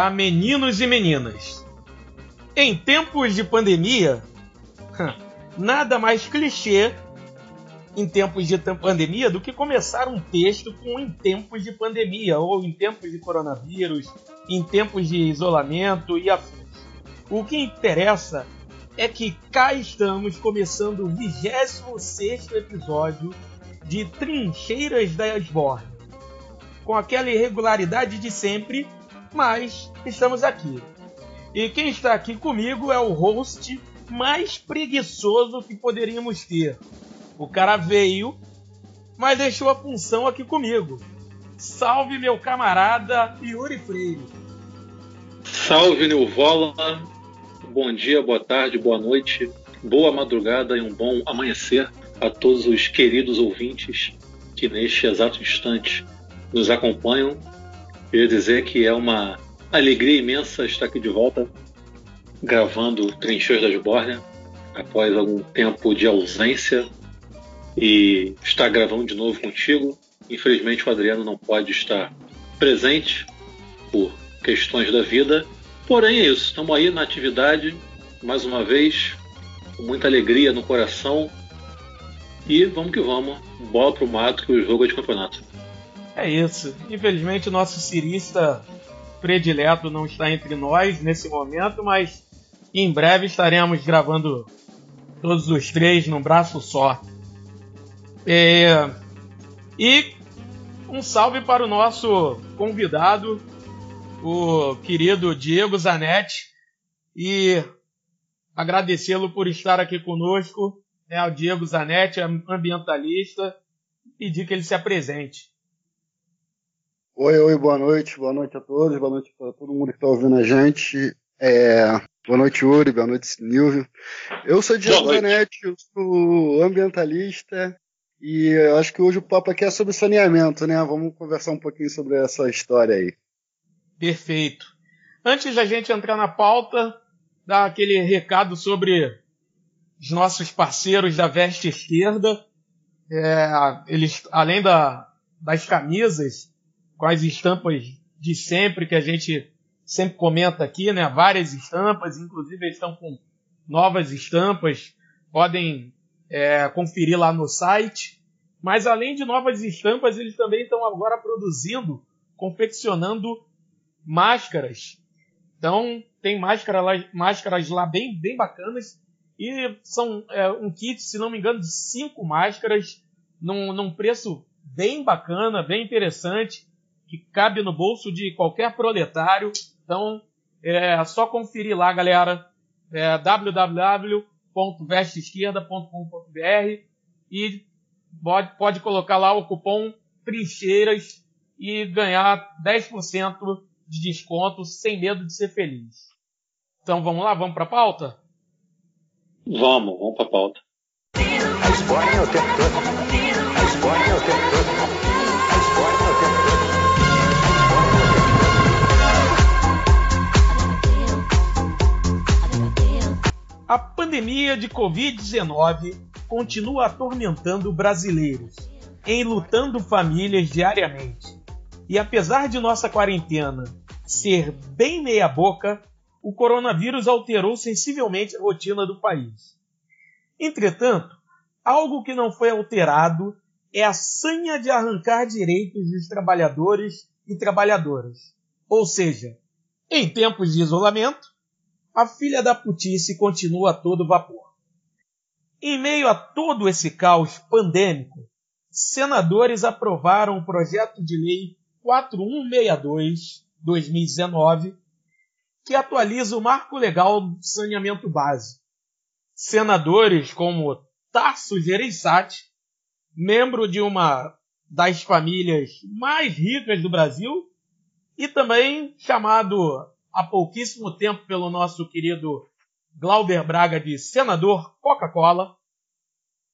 Olá, meninos e meninas. Em tempos de pandemia, nada mais clichê em tempos de pandemia do que começar um texto com em tempos de pandemia ou em tempos de coronavírus, em tempos de isolamento e afins. O que interessa é que cá estamos começando o 26 episódio de Trincheiras da Esborne. Com aquela irregularidade de sempre, mas estamos aqui. E quem está aqui comigo é o host mais preguiçoso que poderíamos ter. O cara veio, mas deixou a função aqui comigo. Salve meu camarada Yuri Freire. Salve Nilvola. Bom dia, boa tarde, boa noite, boa madrugada e um bom amanhecer a todos os queridos ouvintes que neste exato instante nos acompanham. Queria dizer que é uma alegria imensa estar aqui de volta gravando Trincheiras das Bórnia após algum tempo de ausência e estar gravando de novo contigo. Infelizmente o Adriano não pode estar presente por questões da vida, porém é isso. Estamos aí na atividade mais uma vez com muita alegria no coração e vamos que vamos, bola pro mato que o jogo é de campeonato. É isso. Infelizmente o nosso cirista predileto não está entre nós nesse momento, mas em breve estaremos gravando todos os três num braço só. É... E um salve para o nosso convidado, o querido Diego Zanetti, e agradecê-lo por estar aqui conosco. É o Diego Zanetti, ambientalista, pedir que ele se apresente. Oi, oi, boa noite, boa noite a todos, boa noite para todo mundo que está ouvindo a gente. É, boa noite, Uri, boa noite, Nilvio. Eu sou Diego Zanetti, eu sou ambientalista e acho que hoje o papo aqui é sobre saneamento, né? Vamos conversar um pouquinho sobre essa história aí. Perfeito. Antes da gente entrar na pauta, dar aquele recado sobre os nossos parceiros da Veste Esquerda. É, eles, além da, das camisas, com as estampas de sempre que a gente sempre comenta aqui, né? Várias estampas, inclusive eles estão com novas estampas, podem é, conferir lá no site. Mas além de novas estampas, eles também estão agora produzindo, confeccionando máscaras. Então tem máscara lá, máscaras lá bem, bem bacanas e são é, um kit, se não me engano, de cinco máscaras num, num preço bem bacana, bem interessante que cabe no bolso de qualquer proletário. Então, é só conferir lá, galera. É www.vesteesquerda.com.br e pode, pode colocar lá o cupom Trincheiras e ganhar 10% de desconto sem medo de ser feliz. Então vamos lá, vamos para a pauta? Vamos, vamos para a pauta. A Esborne é o tempo todo. A Esborne é o tempo todo. A pandemia de Covid-19 continua atormentando brasileiros, enlutando famílias diariamente. E apesar de nossa quarentena ser bem meia-boca, o coronavírus alterou sensivelmente a rotina do país. Entretanto, algo que não foi alterado é a sanha de arrancar direitos dos trabalhadores e trabalhadoras. Ou seja, em tempos de isolamento, a filha da putice continua a todo vapor. Em meio a todo esse caos pandêmico, senadores aprovaram o projeto de lei 4162-2019, que atualiza o marco legal do saneamento básico. Senadores como Tarso Gereissati, membro de uma das famílias mais ricas do Brasil, e também chamado há pouquíssimo tempo pelo nosso querido Glauber Braga de senador Coca-Cola,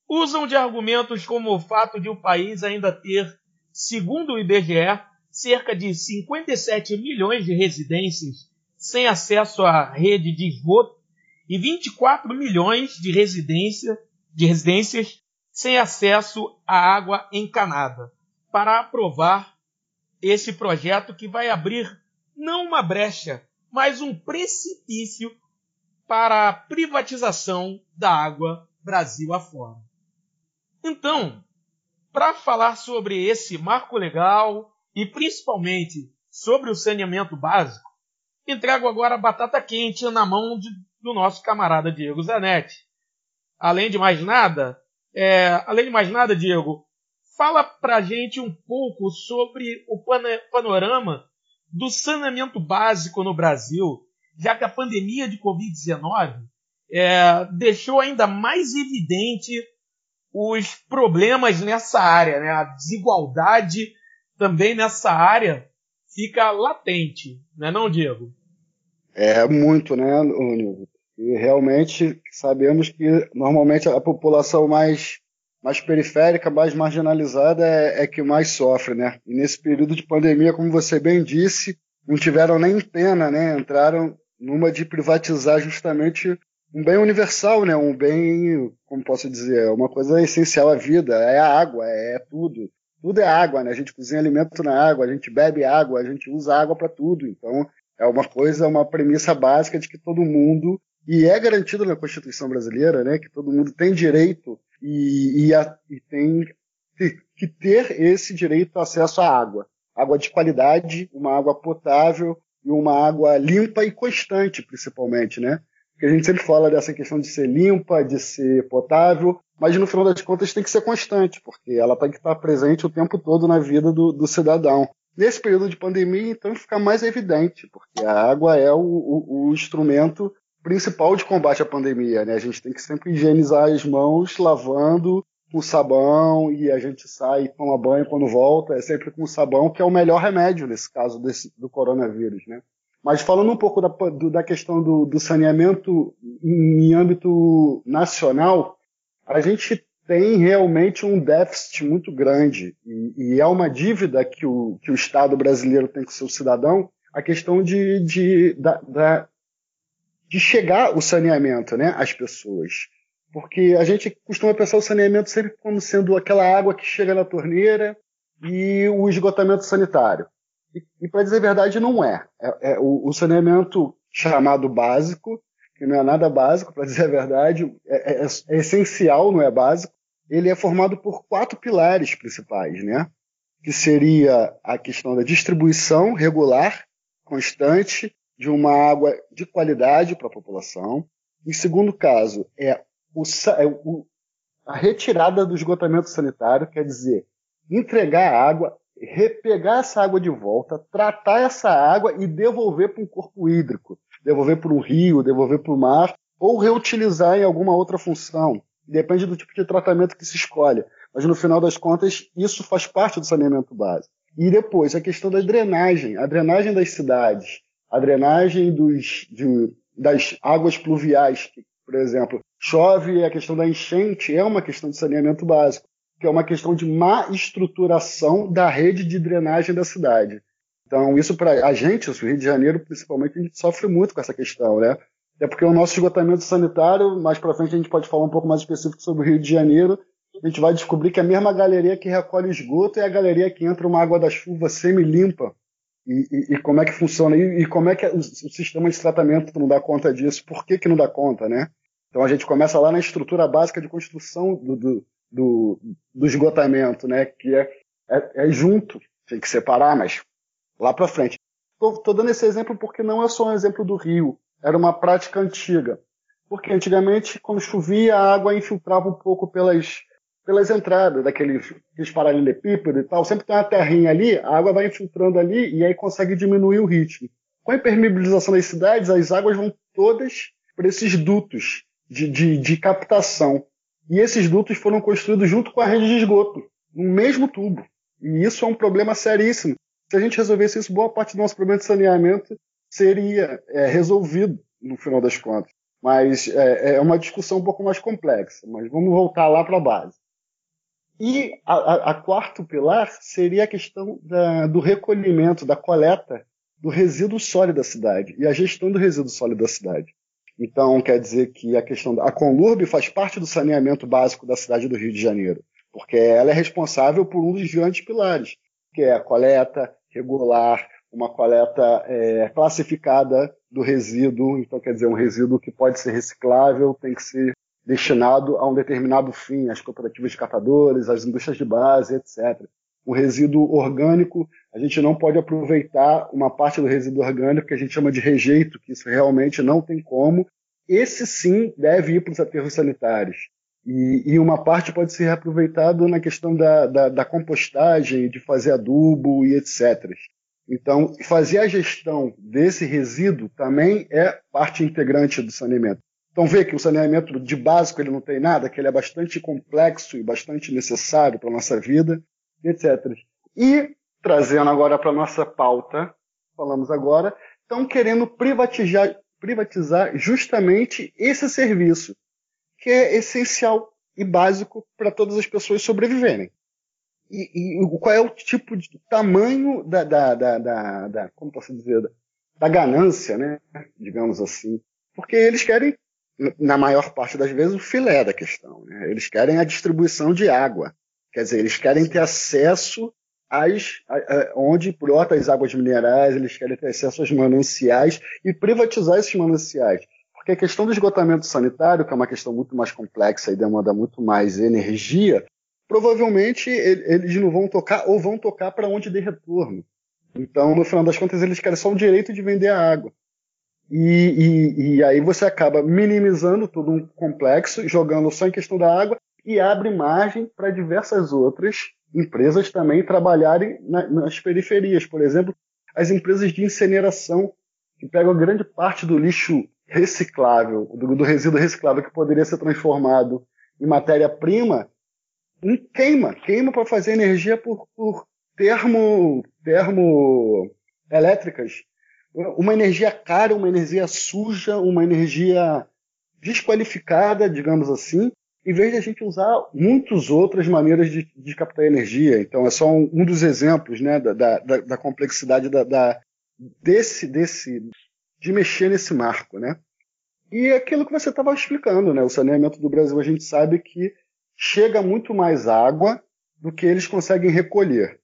usam de argumentos como o fato de o país ainda ter, segundo o IBGE, cerca de 57 milhões de residências sem acesso à rede de esgoto e 24 milhões de, residência, de residências sem acesso à água encanada, para aprovar esse projeto que vai abrir não uma brecha, mas um precipício para a privatização da água Brasil afora. Então, para falar sobre esse marco legal e principalmente sobre o saneamento básico, entrego agora a batata quente na mão de, do nosso camarada Diego Zanetti. Além de mais nada, é, além de mais nada, Diego, fala para a gente um pouco sobre o panorama do saneamento básico no Brasil, já que a pandemia de Covid-19 é, deixou ainda mais evidente os problemas nessa área, né? a desigualdade também nessa área fica latente, não é não, Diego? É muito, né, Nildo? E realmente sabemos que normalmente a população mais, mais periférica, mais marginalizada é, é que mais sofre, né? E nesse período de pandemia, como você bem disse, não tiveram nem pena, né? Entraram numa de privatizar justamente um bem universal, né? Um bem, como posso dizer, uma coisa essencial à vida, é a água, é tudo. Tudo é água, né? A gente cozinha alimento na água, a gente bebe água, a gente usa água para tudo. Então, é uma coisa, uma premissa básica de que todo mundo e é garantido na Constituição brasileira, né, que todo mundo tem direito e, e, a, e tem que ter esse direito ao acesso à água. Água de qualidade, uma água potável e uma água limpa e constante, principalmente, né? Porque a gente sempre fala dessa questão de ser limpa, de ser potável, mas no final das contas tem que ser constante, porque ela tem que estar presente o tempo todo na vida do, do cidadão. Nesse período de pandemia, então, fica mais evidente, porque a água é o, o, o instrumento principal de combate à pandemia, né? A gente tem que sempre higienizar as mãos lavando com sabão e a gente sai e toma banho quando volta, é sempre com sabão, que é o melhor remédio nesse caso desse, do coronavírus, né? Mas falando um pouco da, do, da questão do, do saneamento em, em âmbito nacional, a gente tem realmente um déficit muito grande e, e, é uma dívida que o, que o Estado brasileiro tem com seu cidadão, a questão de, de da, da, de chegar o saneamento né, às pessoas. Porque a gente costuma pensar o saneamento sempre como sendo aquela água que chega na torneira e o esgotamento sanitário. E, e para dizer a verdade, não é. é, é o, o, saneamento chamado básico, que não é nada básico, para dizer a verdade, é, é, é essencial, não é básico. Ele é formado por quatro pilares principais, né? Que seria a questão da distribuição regular, constante, de uma água de qualidade para a população. Em segundo caso, é, o, é o, a retirada do esgotamento sanitário, quer dizer, entregar a água, repegar essa água de volta, tratar essa água e devolver para um corpo hídrico, devolver para um rio, devolver para o mar, ou reutilizar em alguma outra função. Depende do tipo de tratamento que se escolhe. Mas no final das contas, isso faz parte do saneamento básico. E depois, a questão da drenagem. A drenagem das cidades a drenagem dos, de, das águas pluviais, que, por exemplo, chove, a questão da enchente é uma questão de saneamento básico, que é uma questão de má estruturação da rede de drenagem da cidade. Então, isso para a gente, o Rio de Janeiro, principalmente, a gente sofre muito com essa questão, né? É porque o nosso esgotamento sanitário, mais para frente a gente pode falar um pouco mais específico sobre o Rio de Janeiro, a gente vai descobrir que a mesma galeria que recolhe esgoto é a galeria que entra uma água da chuva semi-limpa e, e, como é que funciona e, e como é que o, o, sistema de tratamento não dá conta disso? Por que, que não dá conta, né? Então a gente começa lá na estrutura básica de construção do, do, do, do esgotamento, né? Que é, é, é, junto, tem que separar, mas lá para frente. Estou dando esse exemplo porque não é só um exemplo do rio, era uma prática antiga. Porque antigamente, quando chovia, a água infiltrava um pouco pelas pelas entradas daqueles, daqueles paralelepípedos e tal, sempre tem uma terrinha ali, a água vai infiltrando ali e aí consegue diminuir o ritmo. Com a impermeabilização das cidades, as águas vão todas para esses dutos de, de, de captação. E esses dutos foram construídos junto com a rede de esgoto, no mesmo tubo. E isso é um problema seríssimo. Se a gente resolvesse isso, boa parte do nosso problema de saneamento seria é, resolvido no final das contas. Mas é, é, uma discussão um pouco mais complexa. Mas vamos voltar lá para a base. E a, a, a, quarto pilar seria a questão da, do recolhimento, da coleta do resíduo sólido da cidade e a gestão do resíduo sólido da cidade. Então, quer dizer que a questão da a Conlurb faz parte do saneamento básico da cidade do Rio de Janeiro, porque ela é responsável por um dos grandes pilares, que é a coleta regular, uma coleta é, classificada do resíduo, então quer dizer, um resíduo que pode ser reciclável, tem que ser destinado a um determinado fim, as cooperativas de catadores, as indústrias de base, etc. O resíduo orgânico, a gente não pode aproveitar uma parte do resíduo orgânico que a gente chama de rejeito, que isso realmente não tem como. Esse sim deve ir para os aterros sanitários. E, e, uma parte pode ser reaproveitado na questão da, da, da, compostagem, de fazer adubo e etc. Então, fazer a gestão desse resíduo também é parte integrante do saneamento. Então, vê que o saneamento de básico ele não tem nada, que ele é bastante complexo e bastante necessário para a nossa vida, etc. E, trazendo agora para a nossa pauta, falamos agora, estão querendo privatizar, privatizar justamente esse serviço que é essencial e básico para todas as pessoas sobreviverem. E, e, qual é o tipo de tamanho da, da, da, da, como posso dizer, da ganância, né? Digamos assim. Porque eles querem, na maior parte das vezes, o filé da questão. Né? Eles querem a distribuição de água. Quer dizer, eles querem ter acesso às, a, a, onde brota as águas minerais, eles querem ter acesso aos mananciais e privatizar esses mananciais. Porque a questão do esgotamento sanitário, que é uma questão muito mais complexa e demanda muito mais energia, provavelmente eles não vão tocar ou vão tocar para onde dê retorno. Então, no final das contas, eles querem só o direito de vender a água. E, e, e, aí você acaba minimizando todo um complexo, jogando só em questão da água e abre margem para diversas outras empresas também trabalharem na, nas periferias. Por exemplo, as empresas de incineração, que pegam grande parte do lixo reciclável, do, do resíduo reciclável que poderia ser transformado em matéria-prima, queima, queima para fazer energia por, por termo, termo elétricas. Uma energia cara, uma energia suja, uma energia desqualificada, digamos assim, em vez de a gente usar muitas outras maneiras de, de captar energia. Então, é só um, um dos exemplos né, da, da, da complexidade da, da, desse, desse, de mexer nesse marco, né? E é aquilo que você estava explicando, né? O saneamento do Brasil, a gente sabe que chega muito mais água do que eles conseguem recolher.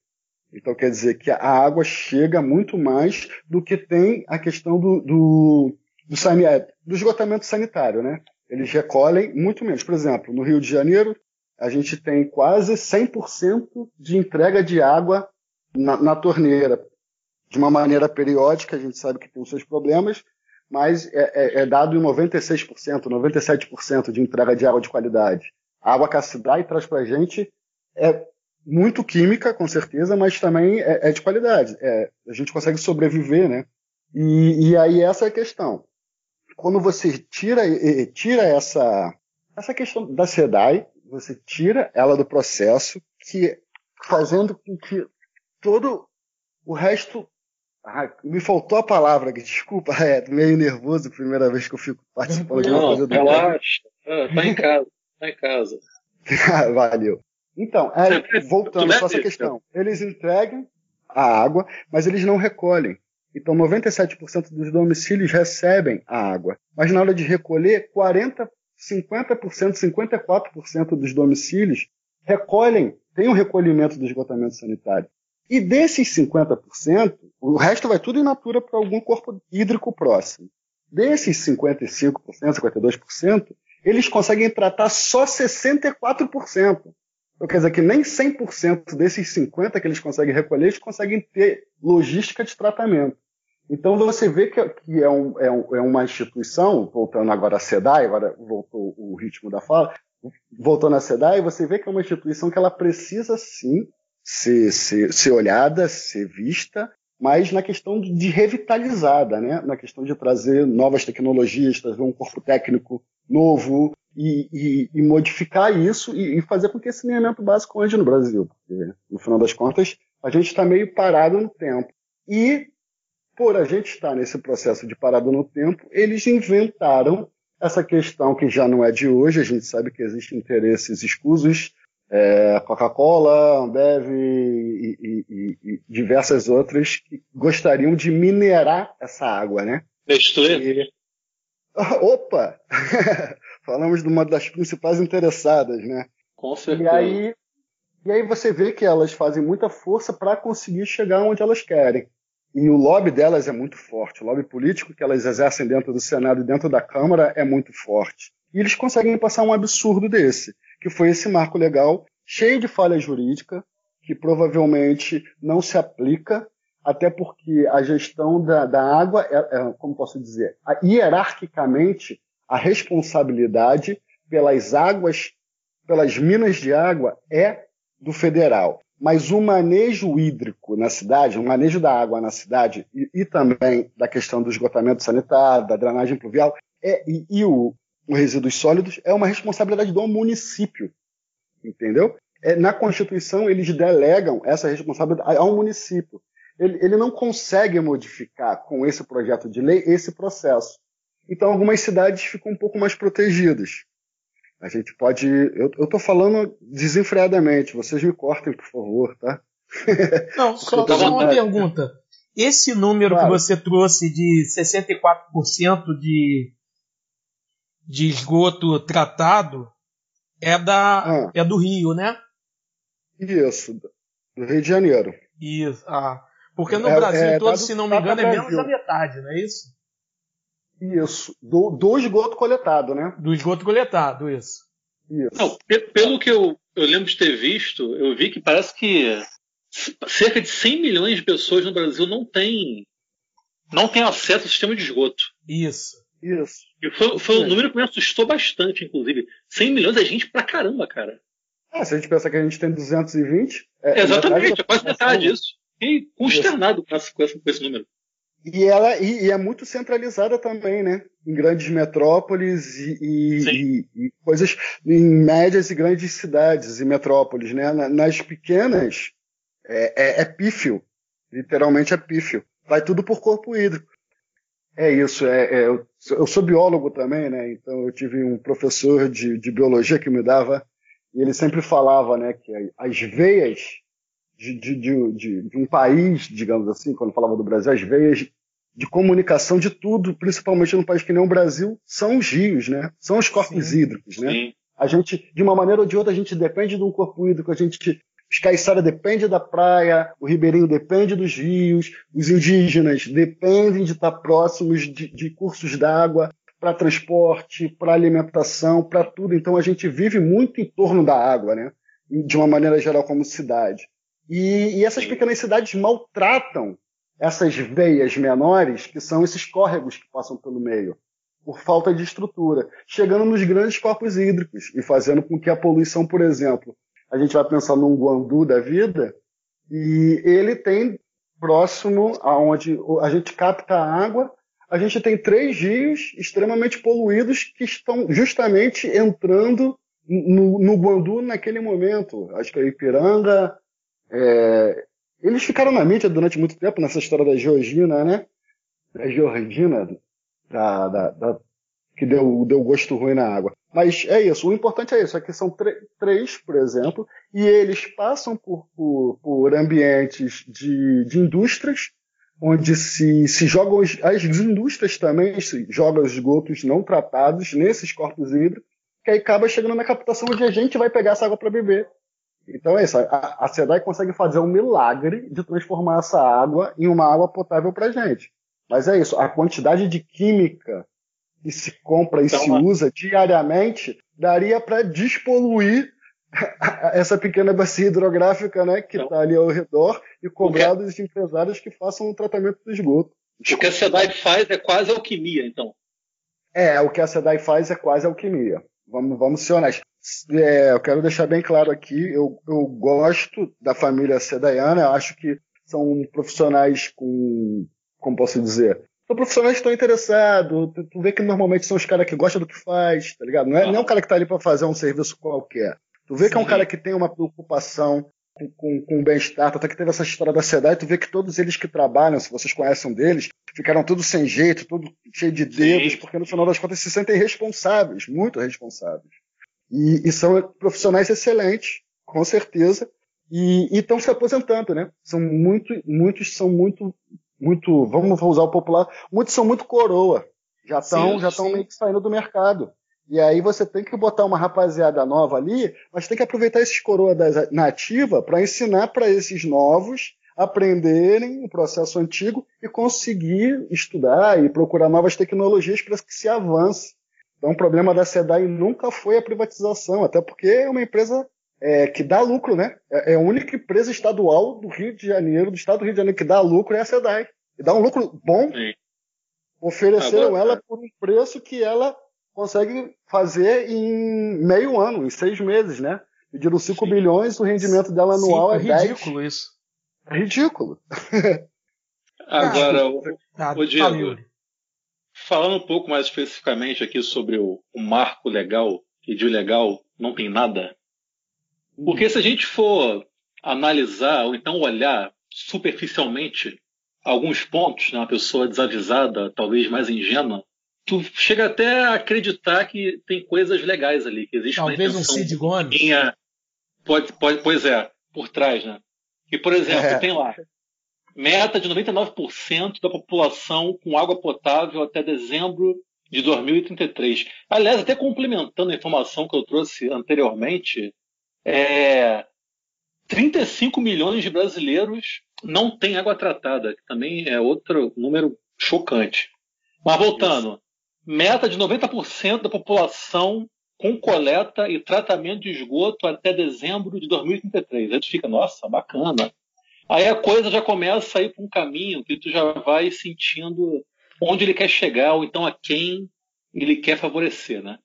Então quer dizer que a água chega muito mais do que tem a questão do, do, do, saneamento, do esgotamento sanitário, né? Eles recolhem muito menos. Por exemplo, no Rio de Janeiro, a gente tem quase 100% de entrega de água na, na torneira de uma maneira periódica, a gente sabe que tem os seus problemas, mas é, é, é dado em 96%, 97% de entrega de água de qualidade. A água que a cidade traz para a gente é muito química, com certeza, mas também é, é de qualidade. É, a gente consegue sobreviver, né? E, e, aí essa é a questão. Quando você tira, tira essa, essa questão da SEDAI, você tira ela do processo, que fazendo com que todo o resto ah, me faltou a palavra, desculpa, é meio nervoso, primeira vez que eu fico participando de uma coisa do relaxa, ah, tá em casa, tá em casa. Valeu. Então, é, voltando só essa questão, eles entregam a água, mas eles não recolhem. Então, 97% dos domicílios recebem a água, mas na hora de recolher, 40, 50%, 54% dos domicílios recolhem, tem um recolhimento do esgotamento sanitário. E desses 50%, o resto vai tudo in natura para algum corpo hídrico próximo. Desses 55%, 52%, eles conseguem tratar só 64%. Então quer dizer que nem 100% desses 50% que eles conseguem recolher, eles conseguem ter logística de tratamento. Então você vê que, é, um, é, um, é, uma instituição, voltando agora à SEDAI, agora voltou o ritmo da fala, voltando à SEDAI, você vê que é uma instituição que ela precisa sim ser, ser, ser olhada, ser vista, mas na questão de revitalizada, né? na questão de trazer novas tecnologias, trazer um corpo técnico novo e, e, e modificar isso e, e, fazer com que esse saneamento básico ande no Brasil. Porque, no final das contas, a gente está meio parado no tempo. E, por a gente estar nesse processo de parado no tempo, eles inventaram essa questão que já não é de hoje, a gente sabe que existem interesses escusos é, Coca-Cola, Ambev e, e, e, e, diversas outras que gostariam de minerar essa água, né? Nestlé? Opa! Falamos de uma das principais interessadas, né? Com certeza. E aí, e aí você vê que elas fazem muita força para conseguir chegar onde elas querem. e o lobby delas é muito forte. O lobby político que elas exercem dentro do Senado e dentro da Câmara é muito forte. E eles conseguem passar um absurdo desse, que foi esse marco legal cheio de falha jurídica, que provavelmente não se aplica, até porque a gestão da, da água, é, é, como posso dizer, hierarquicamente, a responsabilidade pelas águas, pelas minas de água é do federal. Mas o manejo hídrico na cidade, o manejo da água na cidade e, e também da questão do esgotamento sanitário, da drenagem pluvial é, e, e o, os resíduos sólidos é uma responsabilidade do município, entendeu? É, na Constituição eles delegam essa responsabilidade ao município. Ele, ele não consegue modificar com esse projeto de lei esse processo. Então algumas cidades ficam um pouco mais protegidas. A gente pode. Eu, estou falando desenfreadamente, vocês me cortem, por favor, tá? Não, só, só uma pergunta. Esse número claro. que você trouxe de 64% de, de esgoto tratado é, da, ah. é do Rio, né? Isso, do Rio de Janeiro. Isso. Ah, porque no é, Brasil é, todo, se não me engano, é menos da metade, não é isso? Isso, do, do esgoto coletado, né? Do esgoto coletado, isso. isso. Não, pelo que eu, eu lembro de ter visto, eu vi que parece que cerca de 100 milhões de pessoas no Brasil não têm não tem acesso ao sistema de esgoto. Isso. Isso. E foi, foi um número que me assustou bastante, inclusive. 100 milhões é gente pra caramba, cara. Ah, se a gente pensar que a gente tem 220. É, Exatamente, é quase metade disso. Fiquei consternado com esse, com esse número. E ela e, e, é muito centralizada também, né? Em grandes metrópoles e, e, e, coisas em médias e grandes cidades e metrópoles, né? Nas pequenas é, é, é pífio, literalmente é pífio. Vai tudo por corpo hídrico. É isso. É, é eu, eu, sou biólogo também, né? Então eu tive um professor de, de biologia que me dava e ele sempre falava, né, que as veias de, de, de, de, um país, digamos assim, quando falava do Brasil, as veias de comunicação de tudo, principalmente num país que nem o Brasil, são os rios, né? São os corpos Sim. hídricos, né? Sim. A gente, de uma maneira ou de outra, a gente depende de um corpo hídrico, a gente os caiçara depende da praia, o ribeirinho depende dos rios, os indígenas dependem de estar próximos de, de cursos d'água para transporte, para alimentação, para tudo. Então a gente vive muito em torno da água, né? De uma maneira geral como cidade. E, e essas pequenas cidades maltratam essas veias menores, que são esses córregos que passam pelo meio, por falta de estrutura, chegando nos grandes corpos hídricos e fazendo com que a poluição, por exemplo, a gente vai pensar num Guandu da vida, e ele tem próximo aonde a gente capta a água, a gente tem três rios extremamente poluídos que estão justamente entrando no, no Guandu naquele momento. Acho que é Ipiranga, é, eles ficaram na mídia durante muito tempo nessa história da Georgina, né? Da Georgina, da, da, da, que deu, deu gosto ruim na água. Mas é isso, o importante é isso, é que são três, por exemplo, e eles passam por, por, por ambientes de, de indústrias, onde se, se jogam as, as indústrias também, se jogam os esgotos não tratados nesses corpos hídricos, que aí acaba chegando na captação onde a gente vai pegar essa água para beber. Então é isso. A, a SEDAI consegue fazer um milagre de transformar essa água em uma água potável para gente. Mas é isso. A quantidade de química que se compra e então, se usa diariamente daria para despoluir essa pequena bacia hidrográfica, né, que está então, ali ao redor e cobrar dos empresários que façam o tratamento do esgoto. O que a SEDAI faz é quase alquimia, então. É, o que a SEDAI faz é quase alquimia. Vamos, vamos ser honestos. É, eu quero deixar bem claro aqui, eu, eu gosto da família Sedaiana, eu acho que são profissionais com, como posso dizer, são profissionais que estão interessados, tu, tu vê que normalmente são os caras que gostam do que faz, tá ligado? Não é, não é um cara que tá ali para fazer um serviço qualquer. Tu vê Sim. que é um cara que tem uma preocupação com, com, com o bem-estar, até que teve essa história da SEDAI, tu vê que todos eles que trabalham, se vocês conhecem um deles, ficaram todos sem jeito, tudo cheio de dedos, Sim. porque no final das contas se sentem responsáveis, muito responsáveis. E, e são profissionais excelentes, com certeza, e estão se aposentando, né? São muito, muitos são muito, muito, vamos usar o popular, muitos são muito coroa, já estão, já estão meio que saindo do mercado. E aí você tem que botar uma rapaziada nova ali, mas tem que aproveitar esses coroa da nativa para ensinar para esses novos aprenderem o processo antigo e conseguir estudar e procurar novas tecnologias para que se avance. Então, o problema da SEDAI nunca foi a privatização, até porque é uma empresa é, que dá lucro, né? É, é, a única empresa estadual do Rio de Janeiro, do estado do Rio de Janeiro, que dá lucro é a SEDAI. E dá um lucro bom. Sim. Ofereceram Agora, ela por um preço que ela consegue fazer em meio ano, em seis meses, né? Pediram 5 bilhões, o rendimento dela anual Sim, é, é ridículo 10. isso. É ridículo. Agora, o, ah, o Diego, falando um pouco mais especificamente aqui sobre o, o marco legal e de legal não tem nada. Porque se a gente for analisar ou então olhar superficialmente alguns pontos, né, uma pessoa desavisada, talvez mais ingênua, tu chega até a acreditar que tem coisas legais ali, que existe talvez um Cid Gomes. Pode, pode, pois é, por trás, né? E, por exemplo, é. tem lá meta de 99% da população com água potável até dezembro de 2033. Aliás, até complementando a informação que eu trouxe anteriormente, é, 35 milhões de brasileiros não têm água tratada, que também é outro número chocante. Mas voltando, meta de 90% da população com coleta e tratamento de esgoto até dezembro de 2033. Aí tu fica, nossa, bacana. Aí a coisa já começa a ir para um caminho que tu já vai sentindo onde ele quer chegar ou então a quem ele quer favorecer, né?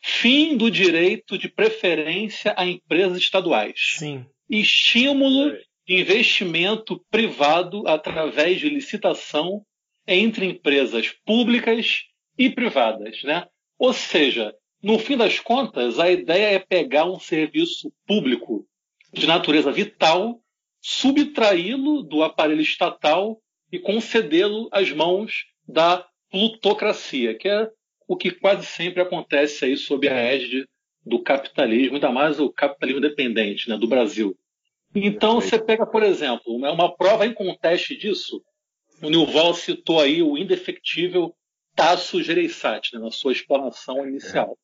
Fim do direito de preferência a empresas estaduais. Sim. Estímulo de investimento privado através de licitação entre empresas públicas e privadas, né? Ou seja, no fim das contas, a ideia é pegar um serviço público de natureza vital, subtraí-lo do aparelho estatal e concedê-lo às mãos da plutocracia, que é o que quase sempre acontece aí sob a égide do capitalismo, ainda mais o capitalismo dependente né, do Brasil. Então, você pega, por exemplo, uma prova em conteste disso, o Nilval citou aí o indefectível Tasso Gereissati, né, na sua explanação inicial.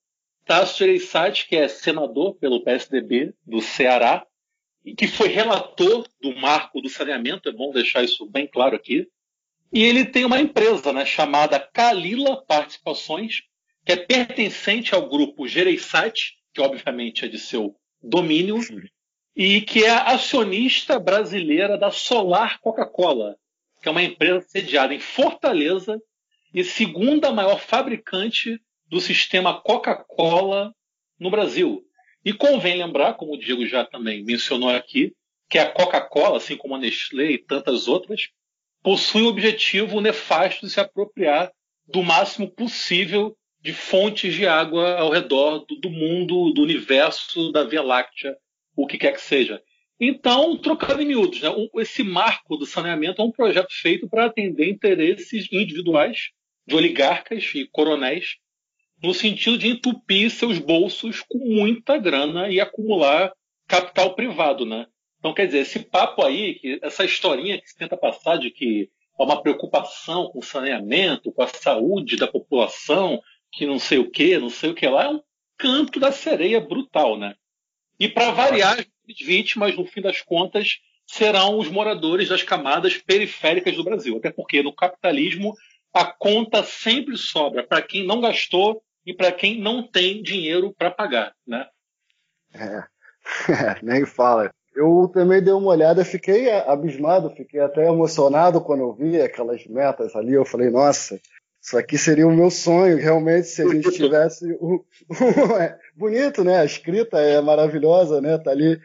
É. Tasso Gereissati, que é senador pelo PSDB do Ceará, e que foi relator do marco do saneamento, é bom deixar isso bem claro aqui. E ele tem uma empresa né, chamada Kalila Participações, que é pertencente ao grupo Gereissati, que obviamente é de seu domínio, Sim. e que é acionista brasileira da Solar Coca-Cola, que é uma empresa sediada em Fortaleza e segunda maior fabricante do sistema Coca-Cola no Brasil. E convém lembrar, como o Diego já também mencionou aqui, que a Coca-Cola, assim como a Nestlé e tantas outras, possui o objetivo nefasto de se apropriar do máximo possível de fontes de água ao redor do, do mundo, do universo, da Via Láctea, o que quer que seja. Então, trocando em miúdos, né, esse marco do saneamento é um projeto feito para atender interesses individuais de oligarcas e coronéis, no sentido de entupir seus bolsos com muita grana e acumular capital privado, né? Então, quer dizer, esse papo aí, essa historinha que se tenta passar de que há uma preocupação com o saneamento, com a saúde da população, que não sei o que, não sei o que lá, é um canto da sereia brutal, né? E para variar, as vítimas, no fim das contas, serão os moradores das camadas periféricas do Brasil. Até porque no capitalismo a conta sempre sobra para quem não gastou e para quem não tem dinheiro para pagar, né? É. é, nem fala. Eu também dei uma olhada, fiquei abismado, fiquei até emocionado quando eu vi aquelas metas ali. Eu falei, nossa, isso aqui seria o meu sonho, realmente, se a gente tivesse o, é, bonito, né? A escrita é maravilhosa, né? Tá ali.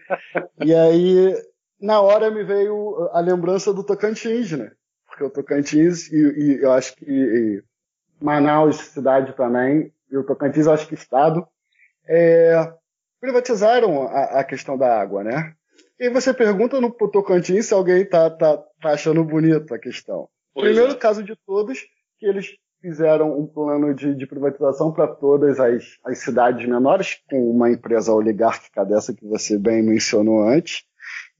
E aí, na hora me veio a lembrança do Tocantins, né? Porque o Tocantins e, e eu acho que Manaus cidade também e o Tocantins, acho que estado é, privatizaram a, a, questão da água, né? E você pergunta no Tocantins se alguém tá, tá, tá achando bonito a questão. Pois Primeiro é. caso de todos, que eles fizeram um plano de, de privatização para todas as, as, cidades menores, com uma empresa oligárquica dessa que você bem mencionou antes.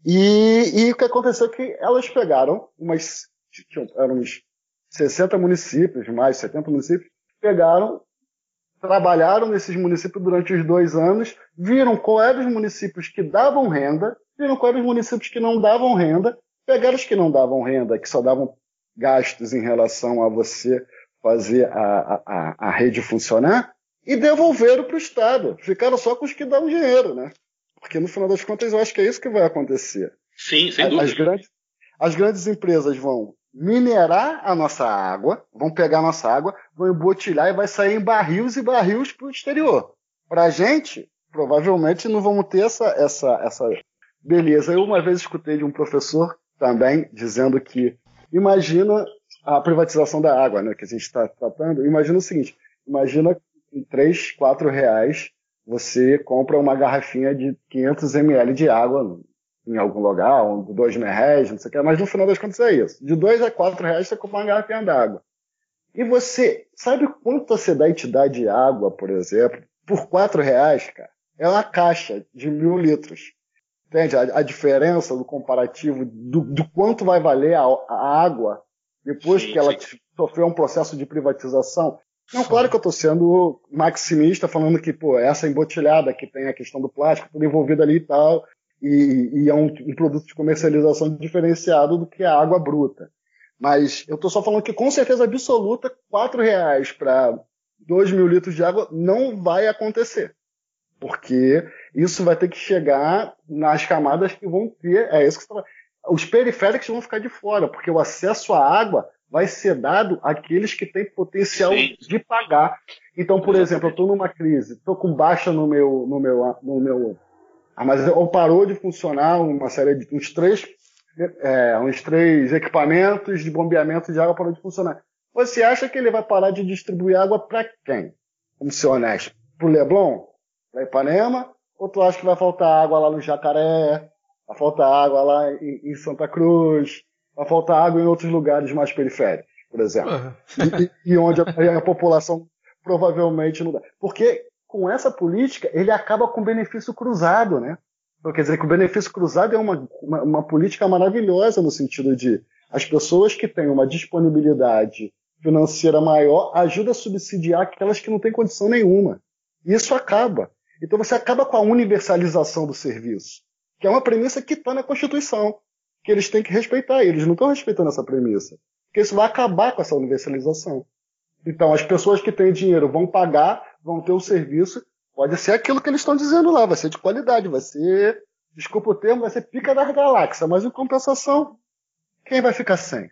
E, e o que aconteceu é que elas pegaram umas, eram uns 60 municípios, mais 70 municípios, pegaram, trabalharam nesses municípios durante os dois anos, viram quais eram os municípios que davam renda, viram quais eram os municípios que não davam renda, pegaram os que não davam renda, que só davam gastos em relação a você fazer a, a, a rede funcionar, e devolveram para o Estado. Ficaram só com os que dão dinheiro, né? Porque no final das contas eu acho que é isso que vai acontecer. Sim, sem dúvida. As grandes, as grandes empresas vão minerar a nossa água, vão pegar a nossa água, vão embotilhar e vai sair em barris e barris para o exterior. Para a gente, provavelmente não vamos ter essa, essa, essa beleza. Eu uma vez escutei de um professor também dizendo que imagina a privatização da água, né, que a gente está tratando. Imagina o seguinte: imagina em 3, 4 reais você compra uma garrafinha de 500 ml de água em algum lugar, um, dois reais, não sei o que, mas no final das contas é isso. De dois a quatro reais você compra uma garrafinha d'água. E você, sabe quanto você dá entidade de água, por exemplo, por quatro reais, cara? É uma caixa de mil litros. Entende? A, a diferença do comparativo do, do, quanto vai valer a, a água depois sim, que ela sim. sofreu um processo de privatização. Não, claro que eu estou sendo maximista, falando que, pô, essa embotilhada que tem a questão do plástico, tudo envolvido ali e tal, e, e é um, um, produto de comercialização diferenciado do que a água bruta. Mas eu estou só falando que com certeza absoluta, quatro reais para 2 mil litros de água não vai acontecer. Porque isso vai ter que chegar nas camadas que vão ter. É isso que você tá Os periféricos vão ficar de fora, porque o acesso à água vai ser dado àqueles que têm potencial Sim. de pagar. Então, por exemplo, eu estou numa crise, estou com baixa no meu, no meu, no meu ah, mas ou parou de funcionar uma série de uns três, é, uns três equipamentos de bombeamento de água parou de funcionar. Você acha que ele vai parar de distribuir água para quem? Vamos ser honestos. Para o Leblon? Para Ipanema? Ou tu acha que vai faltar água lá no Jacaré? Vai faltar água lá em, em Santa Cruz? Vai faltar água em outros lugares mais periféricos, por exemplo? Uhum. E, e, onde a, a população provavelmente não dá. Porque com essa política, ele acaba com benefício cruzado, né? Então, quer dizer que o benefício cruzado é uma, uma, uma, política maravilhosa no sentido de as pessoas que têm uma disponibilidade financeira maior ajudam a subsidiar aquelas que não têm condição nenhuma. Isso acaba. Então você acaba com a universalização do serviço, que é uma premissa que está na Constituição, que eles têm que respeitar. Eles não estão respeitando essa premissa, porque isso vai acabar com essa universalização. Então as pessoas que têm dinheiro vão pagar vão ter um serviço, pode ser aquilo que eles estão dizendo lá, vai ser de qualidade, vai ser, desculpa o termo, vai ser pica das galáxias, mas em compensação, quem vai ficar sem?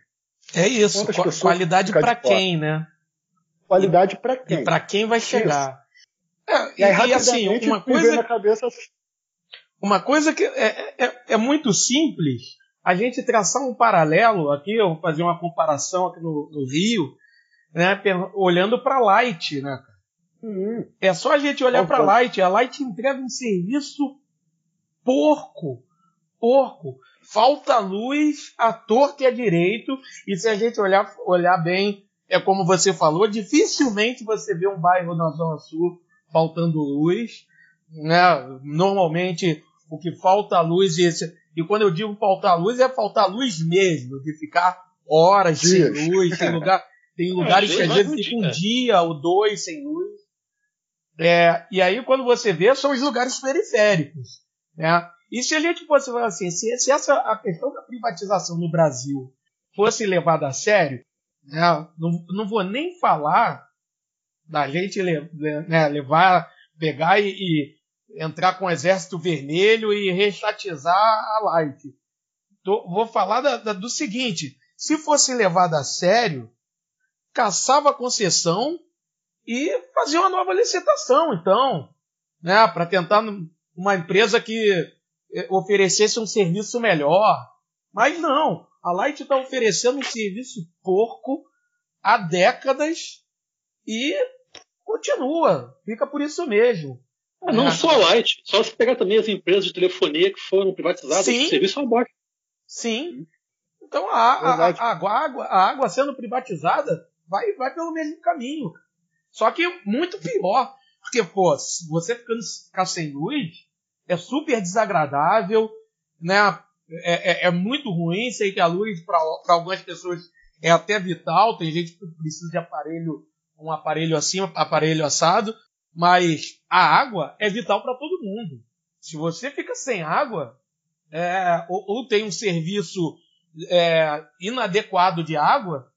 É isso, qualidade para quem, né? Qualidade para quem? E para quem vai chegar. É, e, aí, e assim, uma coisa, na cabeça... uma coisa que é, é, é, muito simples, a gente traçar um paralelo aqui, eu vou fazer uma comparação aqui no, no Rio, né, olhando para Light, né, Uhum. É só a gente olhar para a Light. A Light entrega um serviço porco. Porco. Falta luz à torta e à direito. E se a gente olhar, olhar bem, é como você falou, dificilmente você vê um bairro na Zona Sul faltando luz. Né? Normalmente o que falta luz, e, esse, e quando eu digo faltar luz, é faltar luz mesmo, de ficar horas Dias. sem luz, tem, lugar, tem lugares é, que às vezes fica um dia ou dois sem luz. É, e aí, quando você vê, são os lugares periféricos. Né? E se a gente fosse falar assim, se, se essa, a questão da privatização no Brasil fosse levada a sério, né, não, não vou nem falar da gente né, levar, pegar e, e, entrar com o exército vermelho e restatizar a Light. Tô, vou falar da, da, do seguinte: se fosse levada a sério, caçava a concessão e fazer uma nova licitação, então, né, para tentar uma empresa que eh, oferecesse um serviço melhor. Mas não, a Light está oferecendo um serviço porco há décadas e continua, fica por isso mesmo. Ah, não é. só a Light, só se pegar também as empresas de telefonia que foram privatizadas, Sim. o serviço é uma bosta. Sim. Então a, a, a, água, a água sendo privatizada vai, vai pelo mesmo caminho. Só que muito pior. Porque, pô, você ficando ficar sem luz é super desagradável, né? É, é, é muito ruim. Sei que a luz, para algumas pessoas, é até vital. Tem gente que precisa de aparelho, um aparelho assim, um aparelho assado. Mas a água é vital para todo mundo. Se você fica sem água, é, ou, ou, tem um serviço é, inadequado de água,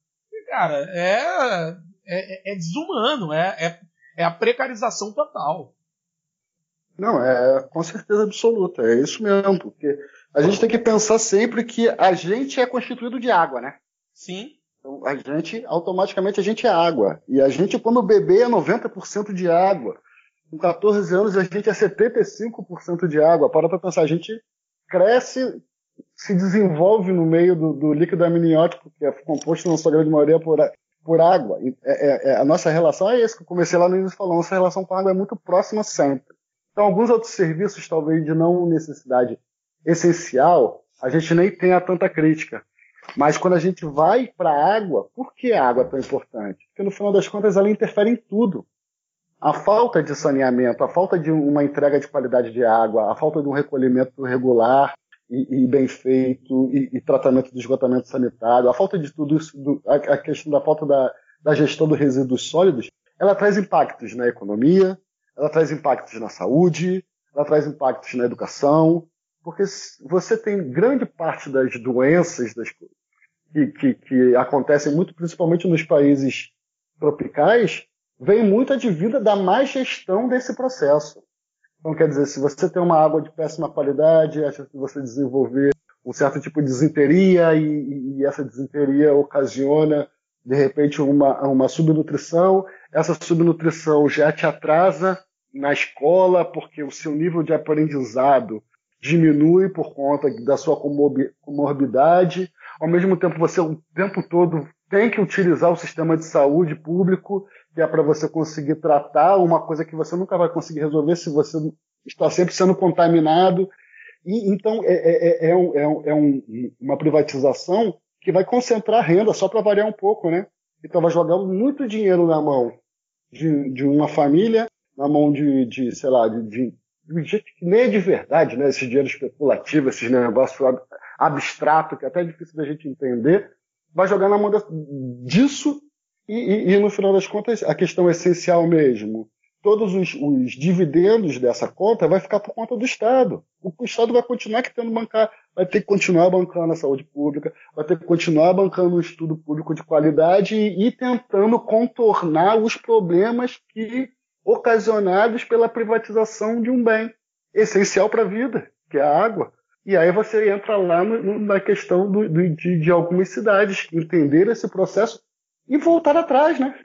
cara, é, é, é desumano, é, é, é a precarização total. Não, é com certeza absoluta, é isso mesmo, porque a gente tem que pensar sempre que a gente é constituído de água, né? Sim. Então, a gente, automaticamente, a gente é água. E a gente, quando bebê, é 90% de água. Com 14 anos, a gente é 75% de água. Para pra pensar, a gente cresce, se desenvolve no meio do, do líquido amniótico, que é composto na sua grande maioria por, por água. É, é, é, a nossa relação é essa que eu comecei lá no início falando. Nossa relação com a água é muito próxima sempre. Então, alguns outros serviços, talvez de não necessidade essencial, a gente nem tenha tanta crítica. Mas quando a gente vai para a água, por que a água é tão importante? Porque no final das contas ela interfere em tudo. A falta de saneamento, a falta de uma entrega de qualidade de água, a falta de um recolhimento regular e, e bem feito, e, e, tratamento de esgotamento sanitário, a falta de tudo isso, do, a, a, questão da falta da, da gestão dos resíduos sólidos, ela traz impactos na economia, ela traz impactos na saúde, ela traz impactos na educação, porque você tem grande parte das doenças das, que, que, que acontecem muito principalmente nos países tropicais, vem muito advinda da má gestão desse processo. Então, quer dizer, se você tem uma água de péssima qualidade, acha que você desenvolver um certo tipo de desinteria e, e essa desinteria ocasiona, de repente, uma, uma subnutrição, essa subnutrição já te atrasa na escola porque o seu nível de aprendizado diminui por conta da sua comorbidade. Ao mesmo tempo, você o tempo todo tem que utilizar o sistema de saúde público, é para você conseguir tratar uma coisa que você nunca vai conseguir resolver se você está sempre sendo contaminado. E, então, é, é, é, é, um, é um, uma privatização que vai concentrar renda, só para variar um pouco, né? Então, vai jogar muito dinheiro na mão de, de uma família na mão de, de sei lá, de, de, de gente que nem é de verdade, né? Esse dinheiro especulativo, esses negócios abstrato, que é até difícil da gente entender, vai jogar na mão disso e, e, e, no final das contas, a questão essencial mesmo, todos os, os, dividendos dessa conta vai ficar por conta do Estado. O, o Estado vai continuar que tendo bancar, vai ter que continuar bancando a saúde pública, vai ter que continuar bancando o estudo público de qualidade e, e tentando contornar os problemas que ocasionados pela privatização de um bem essencial para a vida, que é a água. E aí você entra lá no, na questão do, do, de, de, algumas cidades entender esse processo e voltar atrás, né?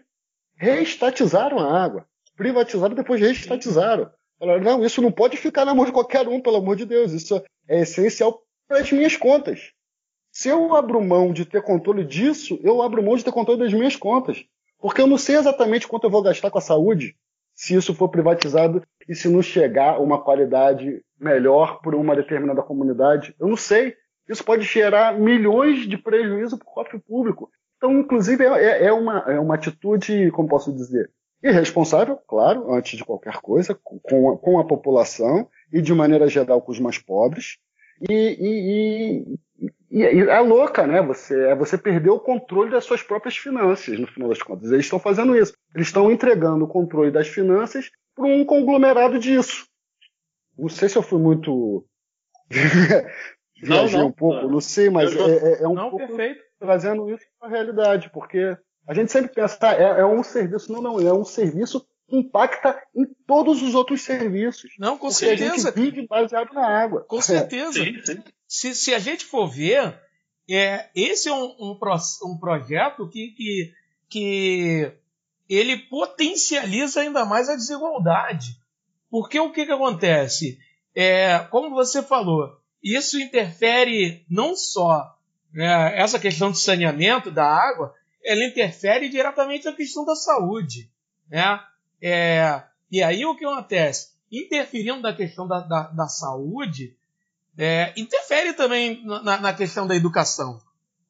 Reestatizaram a água, privatizaram depois reestatizaram. Falaram, não, isso não pode ficar na mão de qualquer um, pelo amor de Deus, isso é essencial para as minhas contas. Se eu abro mão de ter controle disso, eu abro mão de ter controle das minhas contas. Porque eu não sei exatamente quanto eu vou gastar com a saúde, se isso for privatizado e se não chegar uma qualidade melhor para uma determinada comunidade. Eu não sei. Isso pode gerar milhões de prejuízo para o cofre público. Então, inclusive, é, é, é, uma, é uma atitude, como posso dizer, irresponsável, claro, antes de qualquer coisa, com a, com a população e, de maneira geral, com os mais pobres. E, e, e, e, é louca, né? Você, é você perder o controle das suas próprias finanças, no final das contas. Eles estão fazendo isso. Eles estão entregando o controle das finanças para um conglomerado disso. Não sei se eu fui muito. Viajei um pouco, não sei, mas é, é, é, um não, pouco perfeito. Trazendo isso para a realidade, porque a gente sempre pensa, tá, é, é um serviço, não, não, é um serviço impacta em todos os outros serviços. Não, com certeza. A gente vive baseado na água. Com certeza. sim, sim. Se, se a gente for ver, é, esse é um, um, um projeto que, que, que ele potencializa ainda mais a desigualdade. Porque o que, que acontece? É, como você falou, isso interfere não só né, essa questão de saneamento da água, ela interfere diretamente na questão da saúde. Né? É, e aí o que acontece? Interferindo na questão da, da, da saúde, é, interfere também na, na, questão da educação.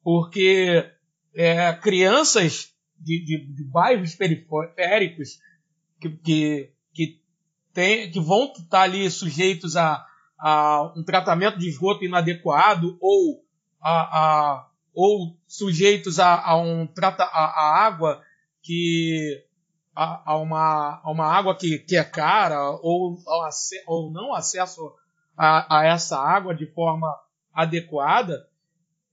Porque é, crianças de, de, de, bairros periféricos que, que, que, tem, que vão estar ali sujeitos a, a um tratamento de esgoto inadequado ou, a, a ou sujeitos a, a um trata, a, a água que a, a, uma, a uma água que, que é cara ou, ou não acesso a, a essa água de forma adequada,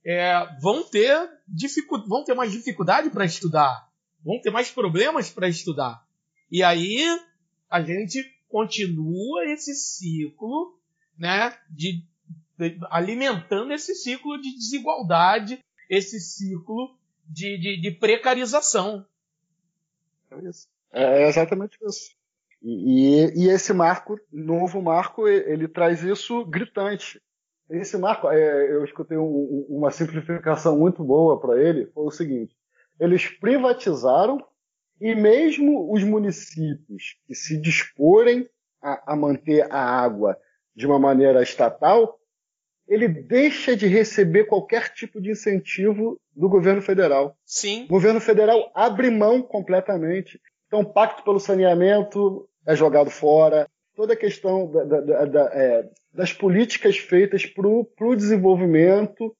é, vão ter dificu vão ter mais dificuldade para estudar, vão ter mais problemas para estudar. E aí a gente continua esse ciclo, né, de alimentando esse ciclo de desigualdade, esse ciclo de, de, de precarização. É, isso. é exatamente isso. E, e, e, esse marco, novo marco, ele traz isso gritante. Esse marco, é, eu escutei um, uma simplificação muito boa para ele, foi o seguinte: eles privatizaram e mesmo os municípios que se disporem a, a manter a água de uma maneira estatal, ele deixa de receber qualquer tipo de incentivo do governo federal. Sim. O governo federal abre mão completamente. Então, o pacto pelo saneamento é jogado fora. Toda a questão da, da, da, é, das políticas feitas para o desenvolvimento